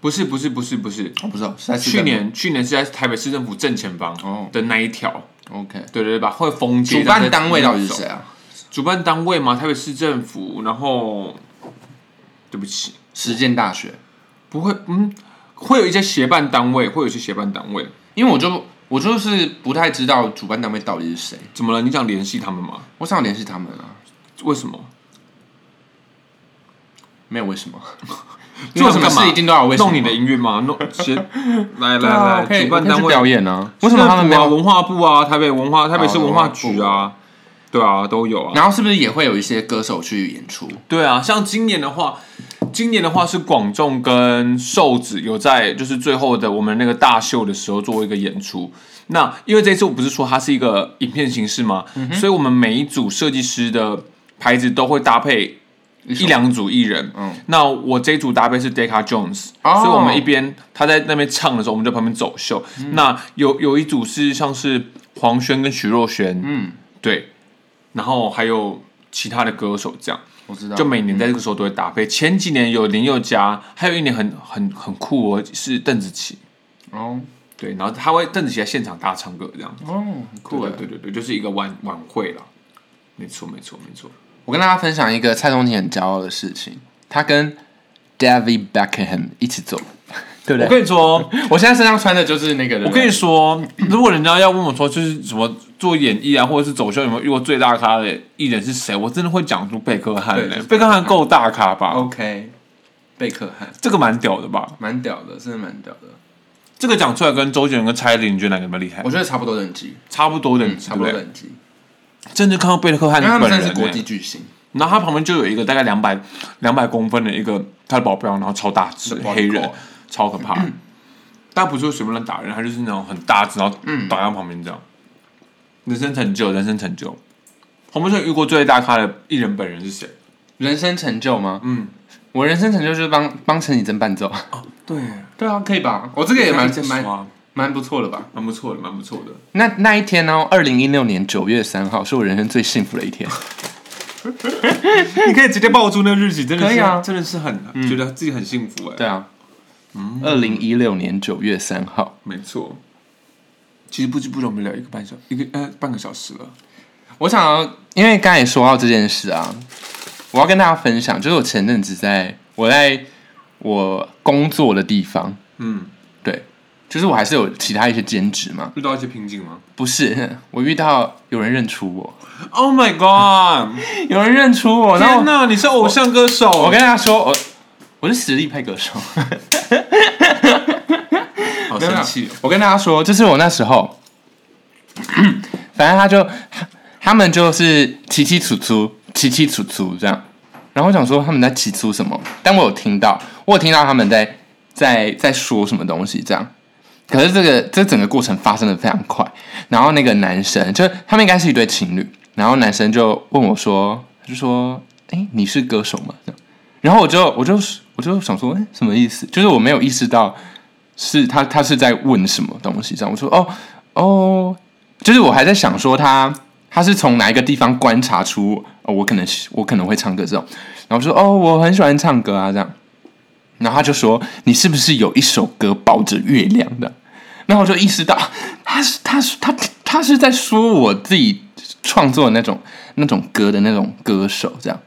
S1: 不是不是不是不是，
S2: 我不知道是在
S1: 去年去年是在台北市政府正前方
S2: 哦
S1: 的那一条
S2: ，OK。
S1: 对对对吧？会封街。
S2: 主办单位到底是谁？啊？
S1: 主办单位吗？台北市政府，然后对不起，
S2: 实践大学，
S1: 不会，嗯，会有一些协办单位，会有一些协办单位。
S2: 因为我就我就是不太知道主办单位到底是谁，
S1: 怎么了？你想联系他们吗？
S2: 我想联系他们啊，
S1: 为什么？
S2: 没有为什么，
S1: 做什么
S2: 事一定都要有为什么
S1: 弄你的音乐吗？弄先来来来，主办单位
S2: 表演啊？为什么他们没有？
S1: 文化部啊，台北文化、台北市
S2: 哦
S1: 文化局啊，对啊，都有啊。
S2: 然后是不是也会有一些歌手去演出？
S1: 对啊，像今年的话，今年的话是广仲跟瘦子有在就是最后的我们那个大秀的时候做一个演出。那因为这次我不是说它是一个影片形式吗？所以我们每一组设计师的牌子都会搭配一两组艺人。
S2: 嗯
S1: 那我这一组搭配是 Decca Jones，、
S2: 哦
S1: 所以我们一边他在那边唱的时候，我们在旁边走秀。那有有一组是像是黄轩跟徐若瑄，
S2: 嗯，
S1: 对，然后还有其他的歌手这样。
S2: 我知道，
S1: 就每年在这个时候都会搭配。前几年有林宥嘉，还有一年很很很酷哦，是邓紫棋。
S2: 哦
S1: 对，然后他会邓紫棋在现场大唱歌这样子。
S2: 哦，很酷哎。
S1: 对对对对，就是一个晚晚会啦。没错没错没错。
S2: 我跟大家分享一个蔡宗廷很骄傲的事情，他跟 David Beckham 一起走，对不对？
S1: 我跟你说，
S2: 我现在身上穿的就是那个人。
S1: 我跟你说，如果人家要问我说，就是什么做演艺啊，或者是走秀，有没有遇过最大咖的艺人是谁？我真的会讲出贝克汉嘞、
S2: 对
S1: 贝克汉够大咖吧
S2: ？OK，贝克汉
S1: 这个蛮屌的吧？
S2: 蛮屌的，真的蛮屌的。
S1: 这个讲出来跟周杰伦跟蔡依林，你觉得哪个比较厉害
S2: 我？觉得差不多等级，
S1: 差不多的，
S2: 嗯，差不多等级，
S1: 真的看到贝克汉本人、
S2: 真的是国
S1: 欸，
S2: 际巨星。
S1: 然后他旁边就有一个大概两百两百公分的一个他的保镖，然后超大只黑人超可怕。但不是随便乱打人，他就是那种很大只，然后打在旁边这样。人生成就，人生成就。洪博生遇过最大咖的艺人本人是谁？
S2: 人生成就吗？
S1: 嗯，
S2: 我人生成就就是帮帮陈绮贞伴奏。
S1: 对，
S2: 对啊，可以吧？我这个也蛮蛮
S1: 刷
S2: 蛮不错的吧？
S1: 蛮不错的，蛮不错的。
S2: 那那一天呢？二零一六年九月三号是我人生最幸福的一天。
S1: 你可以直接抱住那个日期，真的是
S2: 可以啊
S1: 真的是很、觉得自己很幸福哎。
S2: 对啊，二零一六年九月三号，
S1: 没错。其实不知不觉我们聊一个半小一个呃半个小时了。
S2: 我想要，因为刚才说到这件事啊，我要跟大家分享，就是我前阵子在我在我工作的地方，
S1: 嗯，
S2: 对，就是我还是有其他一些兼职嘛，
S1: 遇到一些瓶颈吗
S2: 不是，我遇到有人认出我
S1: ，？Oh my god！
S2: 有人认出我，然后
S1: 天哪，你是偶像歌手！
S2: 我跟大家说，我我是实力派歌手。
S1: 好生气哦。
S2: 我跟大家说，就是我那时候，反正他就他们就是起起楚楚，起起楚楚这样。然后我想说他们在起出什么，但我有听到，我有听到他们在在在说什么东西这样。可是这个这整个过程发生的非常快，然后那个男生就他们应该是一对情侣，然后男生就问我说，他就说：“哎，你是歌手吗？”这样，然后我就我就我就想说，哎，什么意思？就是我没有意识到是他他是在问什么东西，这样我说哦哦，就是我还在想说他他是从哪一个地方观察出、哦、我可能我可能会唱歌这种，然后说哦我很喜欢唱歌啊这样，然后他就说你是不是有一首歌抱着月亮的？然后我就意识到他是他是他他是在说我自己创作那种那种歌的那种歌手这样。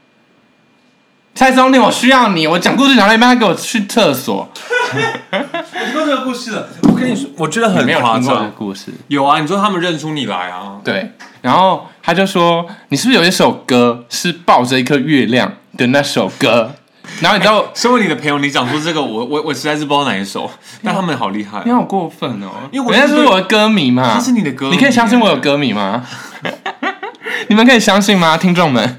S2: 蔡宗立，我需要你。我讲故事讲到一半，他给我去厕所。
S1: 你给我这个故事了。我跟你说，我觉得很
S2: 没有
S1: 夸
S2: 听过这个
S1: 张。
S2: 故事。
S1: 有啊，你说他们认出你来啊？
S2: 对，然后他就说：“你是不是有一首歌是抱着一颗月亮的那首歌？”然后你知道，
S1: 身为你的朋友，你讲出这个，我我我实在是不知道哪一首，但他们好厉害
S2: 你。好过分哦！
S1: 因为我
S2: 人家是我的歌迷嘛，
S1: 他是你的歌迷
S2: 你可以相信我有歌迷吗？你们可以相信吗，听众们？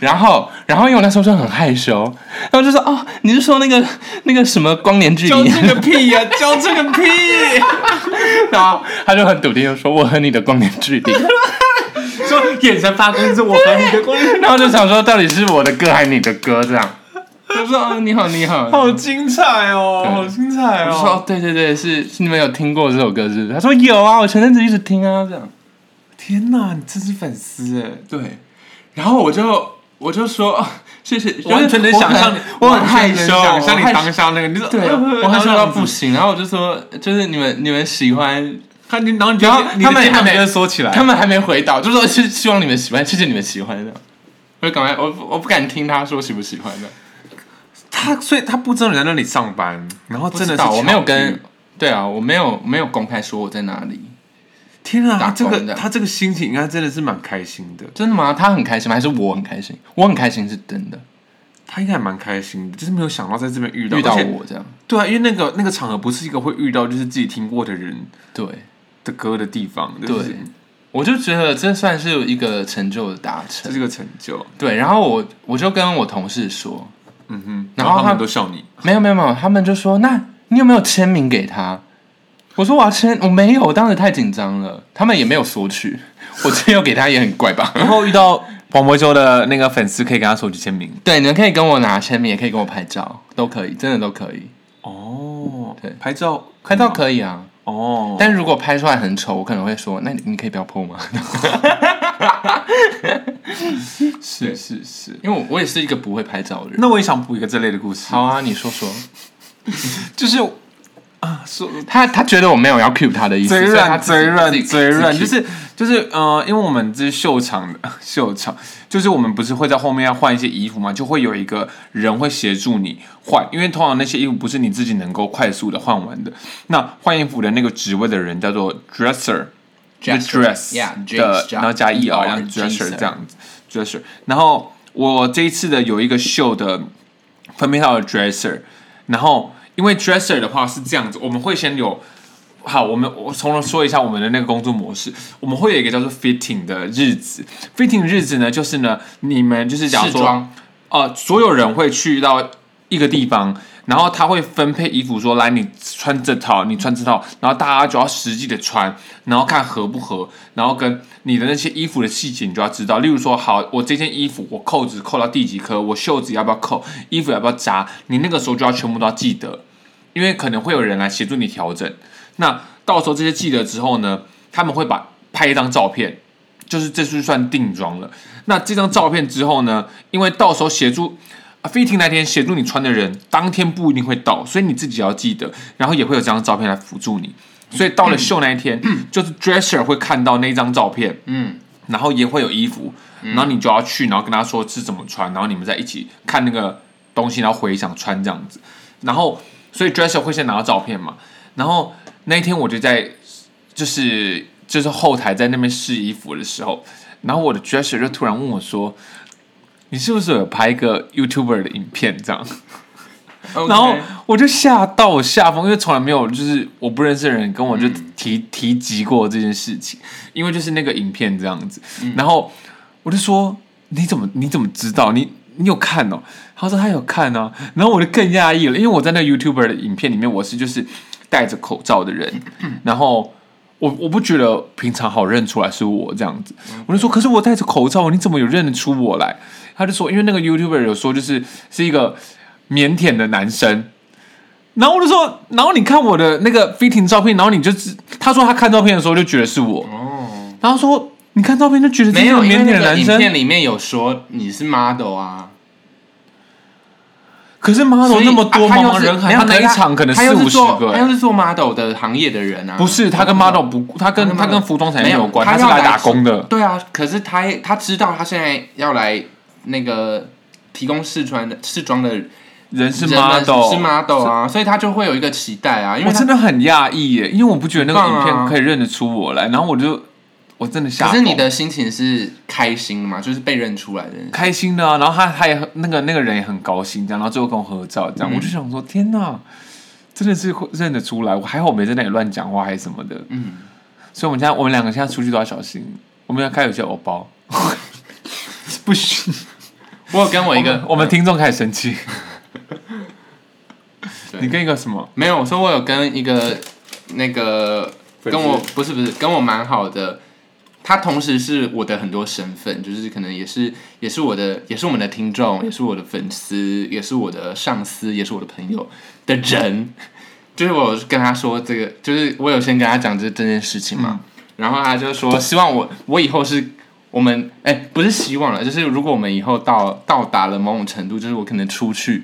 S2: 然后，然后因为我那时候就很害羞，然后就说：“哦，你是说那个那个什么光年距离？”
S1: 这个屁呀、教这个屁！
S2: 然后他就很笃定的说：“我和你的光年距离。
S1: 说眼神发光，是我和你的光年。”
S2: 然后就想说，到底是我的歌还是你的歌？这样，就说：“哦，你好，你好。”
S1: 好精彩哦，好精彩
S2: 哦我说：“
S1: 哦！
S2: 哦对对对，是是你们有听过这首歌是不是？”他说：“有啊，我前阵子一直听啊。”这样。
S1: 天哪，你真是粉丝哎！
S2: 对，然后我就我就说：“哦，谢谢。”
S1: 完全能想象，
S2: 我很害羞，
S1: 想象你当下那个，你就
S2: 对，
S1: 呃
S2: 我害羞到不
S1: 行。
S2: 然后我就说：“就是你们你们喜欢。”
S1: 他你，然后你就
S2: 他们还没
S1: 就会缩起来。
S2: 他们还没回答，就说 是希望你们喜欢，谢谢你们喜欢的。我就赶快，我我不敢听他说喜不喜欢的，
S1: 他所以他不知道你在那里上班，然后真的是
S2: 我没有跟，对啊，我没有没有公开说我在哪里。
S1: 天啊，他这个他这个心情应该真的是蛮开心的，
S2: 真的吗？他很开心吗？还是我很开心？我很开心是真的，
S1: 他应该还蛮开心的，就是没有想到在这边遇到
S2: 遇到我这样。
S1: 对啊，因为那个那个场合不是一个会遇到就是自己听过的人
S2: 对，
S1: 的歌的地方，就是
S2: 对我就觉得这算是一个成就的达成。
S1: 这是个成就。
S2: 对，然后我我就跟我同事说，
S1: 嗯哼，
S2: 然后他
S1: 然后他们都笑你，
S2: 没有没有没有，他们就说那你有没有签名给他？我说我要签，我没有，我当时太紧张了，他们也没有索取，我签要给他也很怪吧？
S1: 然后遇到黄柏修的那个粉丝，可以跟他索取签名。
S2: 对，你们可以跟我拿签名，也可以跟我拍照，都可以，真的都可以，
S1: 哦，
S2: 对
S1: 拍照
S2: 拍照可以啊。
S1: 哦，
S2: 但如果拍出来很丑，我可能会说，那你你可以不要 po 吗？
S1: 是是是。
S2: 因为我我也是一个不会拍照的人。
S1: 那我也想补一个这类的故事，
S2: 好啊，你说说。
S1: 就是啊，说
S2: 他他觉得我没有要 cue 他的意思，
S1: 嘴软，嘴软，嘴软，就是就是呃，因为我们这是秀场的 秀场，就是我们不是会在后面要换一些衣服嘛，就会有一个人会协助你换，因为通常那些衣服不是你自己能够快速的换完的。那换衣服的那个职位的人叫做 dresser。就
S2: Dresser
S1: dress
S2: yeah,
S1: 的然后加 e r，然后
S2: dresser
S1: 这样子，dresser。然后我这一次的有一个秀的分配到了 dresser，然后因为 dresser 的话是这样子，我们会先有。好，我们我从头说一下我们的那个工作模式。我们会有一个叫做 fitting 的日子，fitting 日子呢，就是呢，你们就是假如说，
S2: 试装，
S1: 呃，所有人会去到一个地方，然后他会分配衣服说，来你穿这套，你穿这套，然后大家就要实际的穿，然后看合不合，然后跟你的那些衣服的细节你就要知道。例如说，好，我这件衣服我扣子扣到第几颗，我袖子要不要扣，衣服要不要扎，你那个时候就要全部都要记得，因为可能会有人来协助你调整。那到时候这些记得之后呢，他们会把拍一张照片，就是这是算定妆了。那这张照片之后呢，因为到时候协助啊 fitting 那天协助你穿的人，当天不一定会到，所以你自己要记得，然后也会有这张照片来辅助你。所以到了秀那一天，就是 dresser 会看到那张照片，
S2: 嗯，
S1: 然后也会有衣服，然后你就要去，然后跟他说是怎么穿，然后你们再一起看那个东西，然后回想穿这样子。然后，所以 dresser 会先拿到照片嘛，然后那一天我就在就是就是后台在那边试衣服的时候，然后我的 dresser 就突然问我说：“你是不是有拍一个 YouTuber 的影片这样？”然后我就吓到我吓疯，因为从来没有就是我不认识的人跟我就提、提及过这件事情，因为就是那个影片这样子，然后我就说你怎么你怎么知道？你你有看哦？他说他有看哦，然后我就更讶异了，因为我在那个 YouTuber 的影片里面我是就是戴着口罩的人，然后。我我不觉得平常好认出来是我这样子，我就说，可是我戴着口罩，你怎么有认得出我来？他就说，因为那个 YouTuber 有说，就是是一个腼腆的男生，然后我就说，然后你看我的那个 fitting 照片，然后你就知，他说他看照片的时候就觉得是我，
S2: 哦，
S1: 然后说你看照片就觉得
S2: 没有，那个影片里面有说你是 model 啊，
S1: 可是 model 那么多茫茫人海，他那一场可能四五十个、
S2: 他又是做 model 的行业的人啊，
S1: 不是他跟 model 不，他跟
S2: 他跟
S1: 服装产业有关，
S2: 他
S1: 他是来打工的。
S2: 对啊，可是他他知道他现在要来那个提供试穿的试装的
S1: 人是 model，
S2: 是 model 啊，所以他就会有一个期待啊，因为
S1: 我真的很讶异耶，因为我不觉得那个影片可以认得出我来，然后我就我真的吓。
S2: 可是你的心情是开心的嘛？就是被认出来的人。
S1: 开心的啊，然后他他也很那个那个人也很高兴，这样，然后最后跟我合照，这样，
S2: 嗯
S1: 我就想说，天哪，真的是会认得出来，我还好我没在那里乱讲话还是什么的，
S2: 嗯，
S1: 所以我们现在我们两个现在出去都要小心，我们要开有些欧包，不行，
S2: 我有跟我一个
S1: 我们听众开始生气，你跟一个什么？
S2: 没有，我说我有跟一个那个跟我不是不是跟我蛮好的，他同时是我的很多身份，就是可能也是也是我的也是我们的听众，也是我的粉丝，也是我的上司，也是我的朋友的人。就是我有跟他说这个，就是我有先跟他讲这这件事情嘛，然后他就说希望我我以后是我们哎、不是希望了，就是如果我们以后到到达了某种程度，就是我可能出去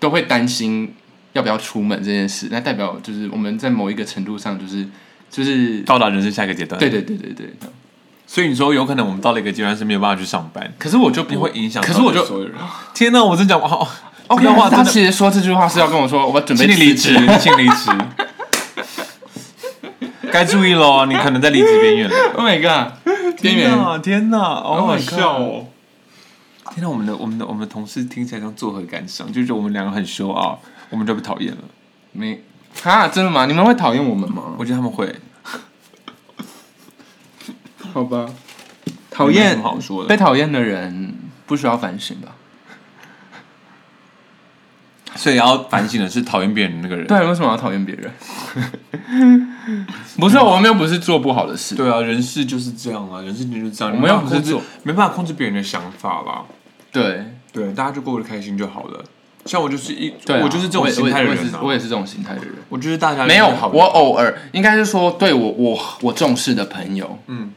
S2: 都会担心要不要出门这件事，那代表就是我们在某一个程度上就是就是
S1: 到达人生下一个阶段，
S2: 对，对对对对。
S1: 所以你说有可能我们到了一个阶段是没有办法去上班，
S2: 可是我就不
S1: 会影响
S2: 可是我就。
S1: 天哪，我真讲哦
S2: ，OK，
S1: 这段话，
S2: 他其实说这句话是要跟我说，我准备
S1: 离职请离职。该注意喽，你可能在离职边缘了。
S2: Oh my god，边缘
S1: 天哪，天哪，好
S2: Oh
S1: 好
S2: my
S1: 笑哦！天哪，我们的我们的我们的同事听起来像作何感想？就觉得我们两个很羞啊，我们就被讨厌了。
S2: 没啊？真的吗？你们会讨厌我们吗？
S1: 我觉得他们会
S2: 好吧，讨厌
S1: 好说的
S2: 被讨厌的人不需要反省吧？
S1: 所以要反省的是讨厌别人的那个人。
S2: 对，为什么要讨厌别人？不是，我们又不是做不好的事。
S1: 对啊，人事就是这样啊，人事就是这样。
S2: 我们又不是做，
S1: 没办法控制别人的想法啦。
S2: 对，
S1: 对，大家就过得开心就好了。像我就是一，
S2: 对啊
S1: 我就是这种心态的
S2: 我也
S1: 人啊。
S2: 我也是我也是这种心态的人。
S1: 我觉得大家
S2: 没有我偶尔应该是说，对我我我重视的朋友，
S1: 嗯，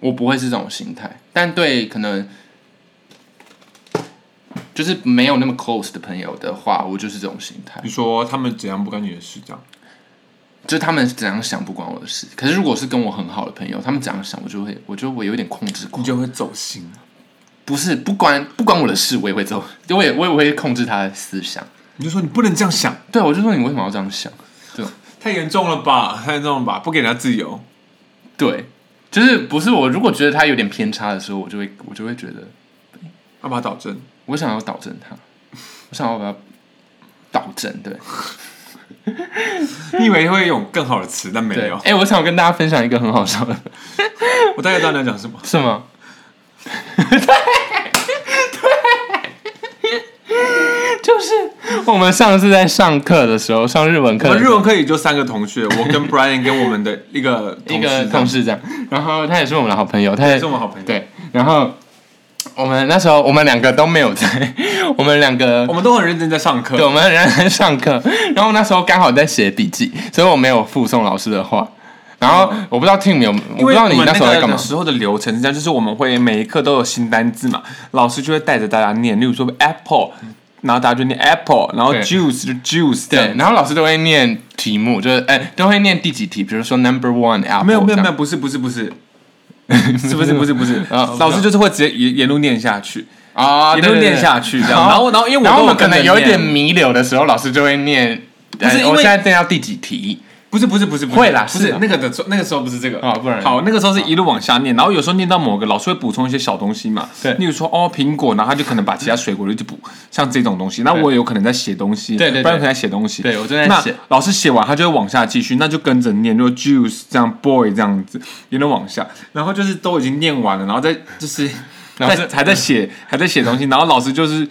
S2: 我不会是这种心态，但对可能就是没有那么 close 的朋友的话，我就是这种心态，
S1: 你说他们怎样不干你的事，这样
S2: 就是他们怎样想不关我的事。可是如果是跟我很好的朋友，他们怎样想，我就会我就会有点控制狂
S1: 你，就会走心。
S2: 不是不关不关我的事，我也会走，我也我也会控制他的思想。
S1: 你就说你不能这样想，
S2: 对，我就说你为什么要这样想？对
S1: 太严重了吧，太严重了吧，不给人家自由。
S2: 对，就是不是我如果觉得他有点偏差的时候，我就会我就会觉得。
S1: 要把它导正。
S2: 我想要导正他，我想要把它导正，对
S1: 你以为会有更好的词，但没。有
S2: 哎、。我想跟大家分享一个很好笑的，
S1: 我大概知道你要讲什么。
S2: 是吗？对，就是我们上次在上课的时候，上日文课
S1: 我日文课也就三个同学，我跟 Brian 跟我们的一个
S2: 一个
S1: 同事
S2: 这样，然后他也是我们的好朋友，他也
S1: 也是我们好朋友。，
S2: 对，然后我们那时候我们两个都没有在，我们两个
S1: 我们都很认真在上课
S2: 对，。我们仍然在上课，然后那时候刚好在写笔记，所以我没有附送老师的话。然后我不知道 Tim 有，我不知道你那时候在干嘛
S1: 的。时候的流程是这样，就是我们会每一课都有新单字嘛，老师就会带着大家念，例如说 apple，然后大家就念 apple，然后
S2: 对
S1: juice 就 juice 这
S2: 对，
S1: 样。
S2: 然后老师都会念题目，就是哎，都会念第几题，比如说 number one apple。
S1: 没有没有没有，不是不是不是，是不是 不是不是
S2: 啊，
S1: 老师就是会直接沿沿路念下去，
S2: 啊，
S1: 沿路念下去这样。然后然后因为我
S2: 然后我们可
S1: 跟着
S2: 能有一点
S1: 念
S2: 弥留的时候，老师就会念。哎
S1: 不是因为
S2: 我现在念到第几题？
S1: 不是不是不是不
S2: 会啦
S1: 不是那个的时候那个时候不是这个。
S2: 啊不然
S1: 好那个时候是一路往下念，然后有时候念到某个老师会补充一些小东西嘛，
S2: 对。
S1: 例如说哦苹果，然后他就可能把其他水果就补，像这种东西，那我有可能在写东西，
S2: 对对对。
S1: 不然可能在写东西，
S2: 对我正在写。
S1: 老师写完他就会往下继续，那就跟着念，就 juice 这样 boy 这样子一路往下，然后就是都已经念完了，然后再就是。在还在写还在写东西，然后老师就是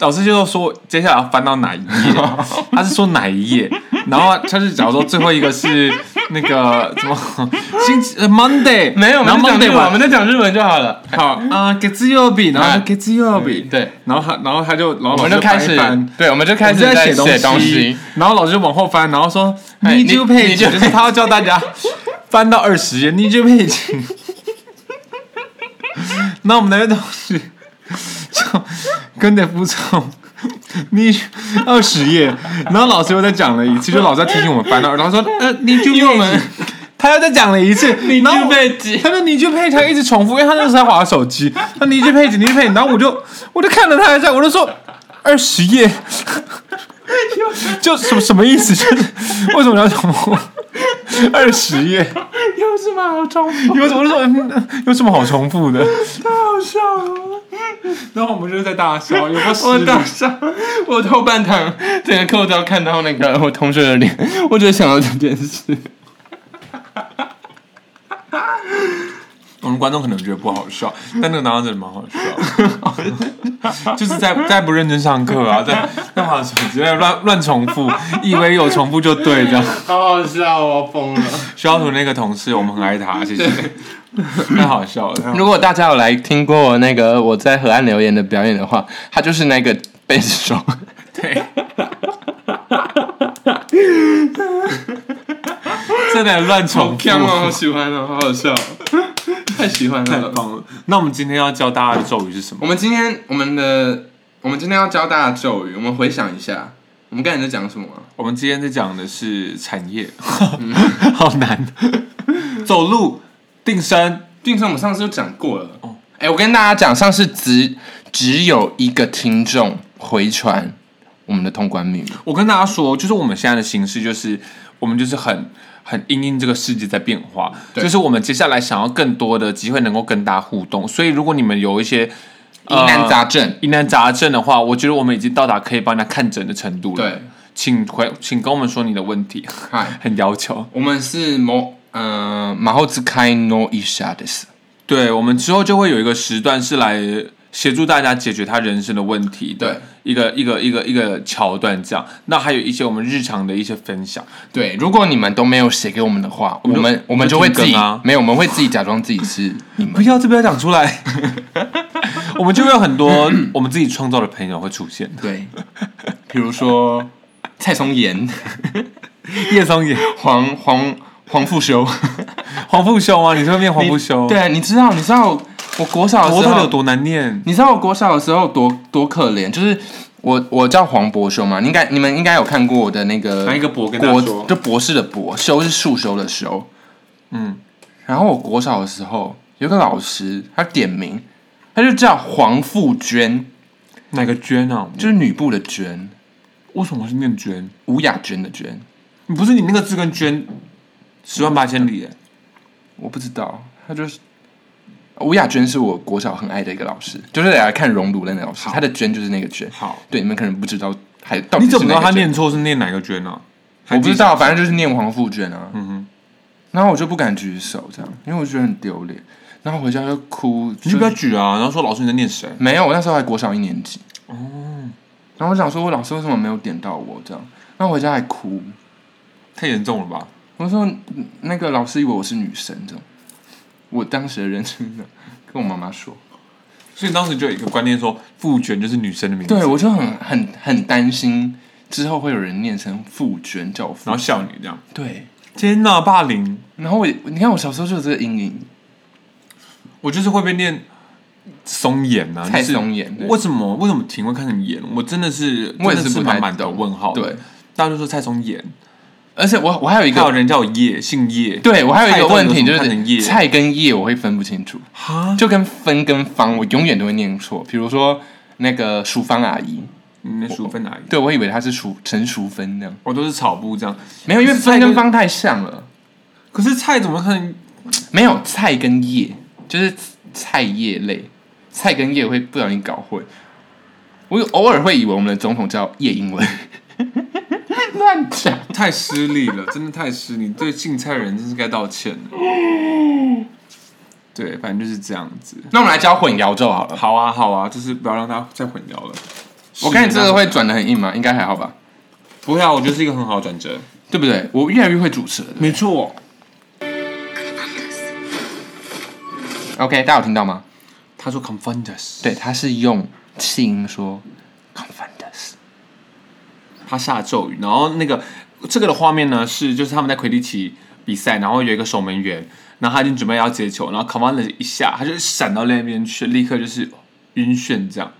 S1: 老师就说接下来要翻到哪一页，他是说哪一页，然后他是假如说最后一个是那个什么 星期呃 Monday
S2: 没有，我
S1: 然后
S2: 们在讲
S1: Monday，
S2: 我们在讲日文就好了。
S1: 好 啊，给自由笔，然后
S2: 哎
S1: 就给自由笔，
S2: 对，
S1: 然后他然后他就然后
S2: 我们就开始
S1: 翻，
S2: 对，我们就开始
S1: 在写
S2: 写东
S1: 西，然后老师就往后翻，然后说
S2: 哎
S1: need
S2: 你
S1: you
S2: 你
S1: page，
S2: 就
S1: 就是他要教大家翻到二十页 need you page。那我们那位同学就跟着服从你二十页，然后老师又再讲了一次，就老师在提醒我们翻到，然后说呃 you
S2: 因为我们
S1: 他又再讲了一次，你
S2: 就被记
S1: 他说你就配，他一直重复，因为他那时候在划手机，他你就配，你就配，然后我就我就看了他一下，我就说二十页，就什么什么意思？就是为什么要重复 二十页？
S2: 有什么好重复？
S1: 有什么说有什么好重复的？
S2: 太好笑了！
S1: 然后我们就是在大笑，有个
S2: 我大笑。我后半堂整个课都要看到那个我同学的脸，我就想到这件事。
S1: 我们观众可能觉得不好笑，但那个答案真的蛮好笑，就是在在不认真上课啊，在在玩手机，在乱乱重复，以为有重复就对这样。
S2: 好好笑哦，疯了！
S1: 徐小图那个同事，我们很爱他，谢谢，太好笑了。
S2: 如果大家有来听过那个我在河岸留言的表演的话，他就是那个贝斯手。
S1: 对，真的乱重复，
S2: 好喜欢哦，好好笑，太喜欢
S1: 太棒了。那我们今天要教大家的咒语是什么？
S2: 我们今天我们的我们今天要教大家咒语，我们回想一下，我们刚才在讲什么啊、
S1: 我们今天在讲的是产业，好难。走路、定身，
S2: 定身我们上次就讲过了。哦，哎，我跟大家讲，上次只只有一个听众回传我们的通关密语，
S1: 我跟大家说，就是我们现在的形式，就是我们就是很很因应这个世界在变化，就是我们接下来想要更多的机会能够跟大家互动，所以如果你们有一些
S2: 疑难杂症。
S1: 疑难杂症的话，我觉得我们已经到达可以帮人家看诊的程度了。
S2: 对，
S1: 请回，请跟我们说你的问题，
S2: 嗨，
S1: 很要求。
S2: 我们是某呃马后之开 no 一下的是，
S1: 对，我们之后就会有一个时段是来协助大家解决他人生的问题的
S2: 对
S1: 一个一个一个一个桥段，这样。那还有一些我们日常的一些分享。
S2: 对，如果你们都没有写给我们的话，我
S1: 们
S2: 我们就会自己没有，我们会自己假装自己是 你们。
S1: 不要，这不要讲出来。我们就会有很多 我们自己创造的朋友会出现。
S2: 对，比如说 蔡松岩、
S1: 叶松也、
S2: 黄黄黄富修，
S1: 黄富修啊，你是会念黄富修？
S2: 对，你知道你知道我国小的时候
S1: 国到底有多难念？
S2: 你知道我国小的时候多多可怜，就是我我叫黄博修嘛，你应该你们应该有看过我的那个
S1: 哪一个博跟大
S2: 国
S1: 说
S2: 就博士的博，修是束修的修。
S1: 嗯，
S2: 然后我国小的时候有个老师，他点名，他就叫黄富娟，
S1: 哪个娟啊？
S2: 就是女部的娟，
S1: 为什么是念娟？
S2: 吴雅娟的娟，
S1: 你不是你那个字跟娟十万八千里耶？
S2: 我不知道，他就是。吴雅娟是我国小很爱的一个老师，就是来看熔炉的那个老师，她的娟就是那个娟。
S1: 好，
S2: 对，你们可能不知道，还到底
S1: 你怎么知道他念错是念哪个娟呢？
S2: 我不知道，反正就是念黄富娟啊。
S1: 嗯哼，
S2: 然后我就不敢举手，这样，因为我觉得很丢脸。然后回家就哭，
S1: 你就不要举啊，然后说老师你在念谁？
S2: 没有，我那时候还国小一年级。哦。然后我想说，我老师为什么没有点到我这样？然后回家还哭，
S1: 太严重了吧？
S2: 我说嗯那个老师以为我是女生这样。我当时的人生的 跟我妈妈说，
S1: 所以当时就有一个观念说，傅娟就是女生的名字，
S2: 对我就很很很担心之后会有人念成傅娟叫我
S1: 然后笑你这样。
S2: 对，
S1: 天哪，霸凌！
S2: 然后我你看我小时候就有这个阴影，
S1: 我就是会被念松眼啊，
S2: 蔡
S1: 就是
S2: 松岩对。
S1: 为什么？为什么婷会看成眼？我真的是
S2: 我也是
S1: 满满的
S2: 懂。
S1: 问号。
S2: 对，
S1: 大家都说蔡松眼，
S2: 而且我我还有一个，
S1: 还有人叫我叶，姓叶。
S2: 对我还有一个问题就是菜跟叶我会分不清楚。
S1: 哈，
S2: 就跟分跟方，我永远都会念错。比如说那个淑芳阿姨，
S1: 你那书分哪一个？
S2: 对我以为她是淑陈淑芬那样，
S1: 我都是草布这样。
S2: 没有，因为分跟方太像了。
S1: 可是菜怎么可能？
S2: 没有菜跟叶，就是菜叶类，菜跟叶会不小心搞混。我有偶尔会以为我们的总统叫叶英文，乱讲。
S1: 太失礼了，真的太失礼。对姓蔡的人真是该道歉了。对，反正就是这样子。
S2: 那我们来教混淆咒好了。
S1: 好啊，好啊，就是不要让他再混淆了。
S2: 我看你这个会转的很硬吗？应该还好吧，
S1: 不会啊，我觉得是一个很好的转折。
S2: 对不对？我越来越会主持了。对不对
S1: 没错
S2: ，OK，大家有听到吗？
S1: 他说 confound us，
S2: 对，他是用气音说 confound us。
S1: 他下咒语，然后那个这个的画面呢是就是他们在魁地奇比赛，然后有一个守门员，然后他已经准备要接球，然后 command 一下，他就闪到那边去，立刻就是晕眩这样。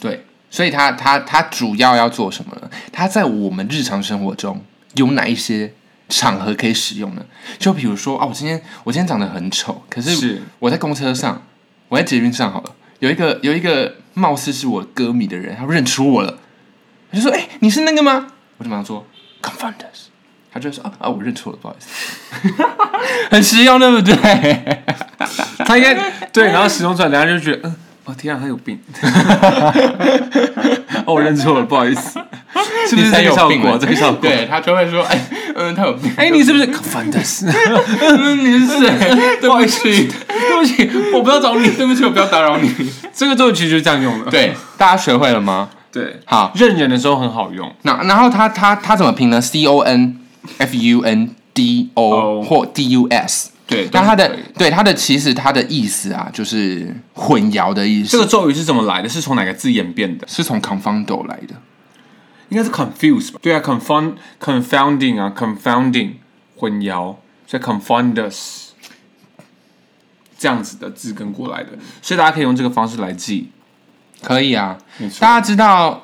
S2: 对，所以他他他主要要做什么呢？他在我们日常生活中有哪一些场合可以使用呢？就比如说，啊，我今天我今天长得很丑，可是
S1: 是
S2: 我在公车上，我在捷运上好了，有一个有一个貌似是我歌迷的人，他认出我了，他就说：“哎、你是那个吗？”我就马上说：“Confound us。”他就说：“啊啊，我认错了，不好意思。”很实用，对不对？
S1: 他应该对，然后使用出来，大家就觉得，嗯，哦天啊，他有病。哦，我认错了，不好意思，是不是这
S2: 你才有病啊
S1: 个效果？这个效果。
S2: 对他就会说：“哎、嗯，他有病。”
S1: 哎，你是不是 confund us？
S2: 嗯，你是谁？对不起，对不起，我不要找你，对不起，我不要打扰你。
S1: 这个咒语其实就是这样用的。
S2: 对，大家学会了吗？
S1: 对，
S2: 好，
S1: 认人的时候很好用。
S2: 那然后它它它怎么拼呢？C O N F U N D O
S1: 哦
S2: 或 D U S。
S1: 对，
S2: 但它的对它的其实它的意思啊，就是混淆的意思。
S1: 这个咒语是怎么来的？是从哪个字演变的？
S2: 是从 confound 来的。
S1: 应该是 confuse 吧？对啊，confound confounding 啊，confounding 混淆，所以 confound us 这样子的字根过来的，所以大家可以用这个方式来记。
S2: 可以啊，大家知道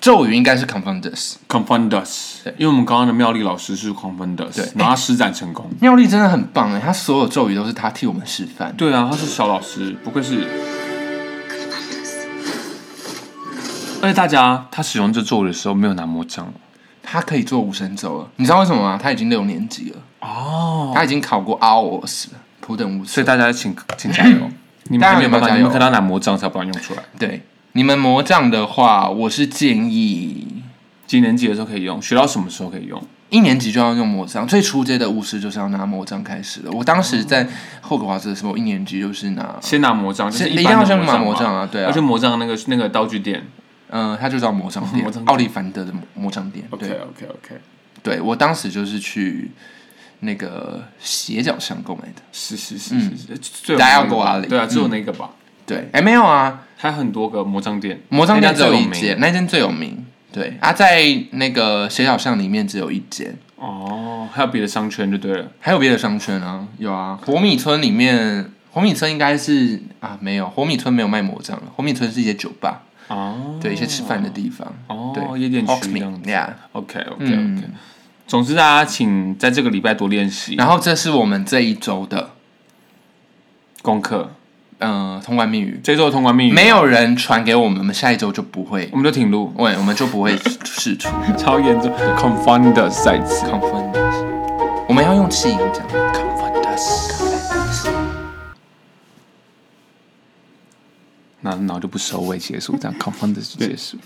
S2: 咒语应该是 confound us。
S1: ，confound us，因为我们刚刚的妙丽老师是 confound us，
S2: 对
S1: 然后他施展成功。
S2: 妙丽真的很棒哎，她所有咒语都是她替我们示范。
S1: 对啊，他是小老师，不愧是。而且大家他使用这咒语的时候没有拿魔杖
S2: 她可以做无声咒了，你知道为什么吗？她已经六年级了，
S1: 哦，
S2: 她已经考过 hours 了，普等无
S1: 所以
S2: 测。
S1: 大家请请加油，你们没有办法，你们可能要拿魔杖才把它用出来。
S2: 对，你们魔杖的话，我是建议
S1: 几年级的时候可以用，学到什么时候可以用？
S2: 一年级就要用魔杖，最初阶的巫师就是要拿魔杖开始的。我当时在霍格华兹的时候，一年级就是拿，
S1: 先拿魔杖，就是
S2: 先
S1: 一般的
S2: 一定要先拿
S1: 魔
S2: 杖啊对啊
S1: 而且魔杖那个那个道具店。
S2: 嗯、它就叫魔杖店 奥利凡德的魔杖店。
S1: OK
S2: 对
S1: ，OK OK，
S2: 对我当时就是去那个斜角巷购买的。
S1: 是是是是是，最有
S2: 大家要
S1: 名的吧
S2: go 啊
S1: 对啊，只有那个吧，
S2: 对，哎，没有啊，
S1: 还有很多个魔杖店，
S2: 魔杖店只有一
S1: 那家最有
S2: 间，那间最有名。对啊，在那个斜角巷里面只有一间，
S1: 哦，还有别的商圈就对了。
S2: 还有别的商圈啊，有啊。火米村里面，火米村应该是啊，没有，火米村没有卖魔杖，火米村是一些酒吧，
S1: 哦，
S2: 对，一些吃饭的地方。
S1: 哦，
S2: 对，
S1: 夜店区
S2: Hawksmith，
S1: 这样子。
S2: yeah
S1: OK OK
S2: 嗯
S1: OK，总之大家请在这个礼拜多练习。
S2: 然后这是我们这一周的
S1: 功课。
S2: 呃通关密语，
S1: 这周的通关密语。
S2: 没有人传给我们，我们下一周就不会。
S1: 我，们就停录，
S2: 喂，我们就不会试出。
S1: 超严重，confound us 再次
S2: confound us，我们要用气音讲。Confound us。
S1: 那然后就不收尾结束，这样。Confound us 就结束。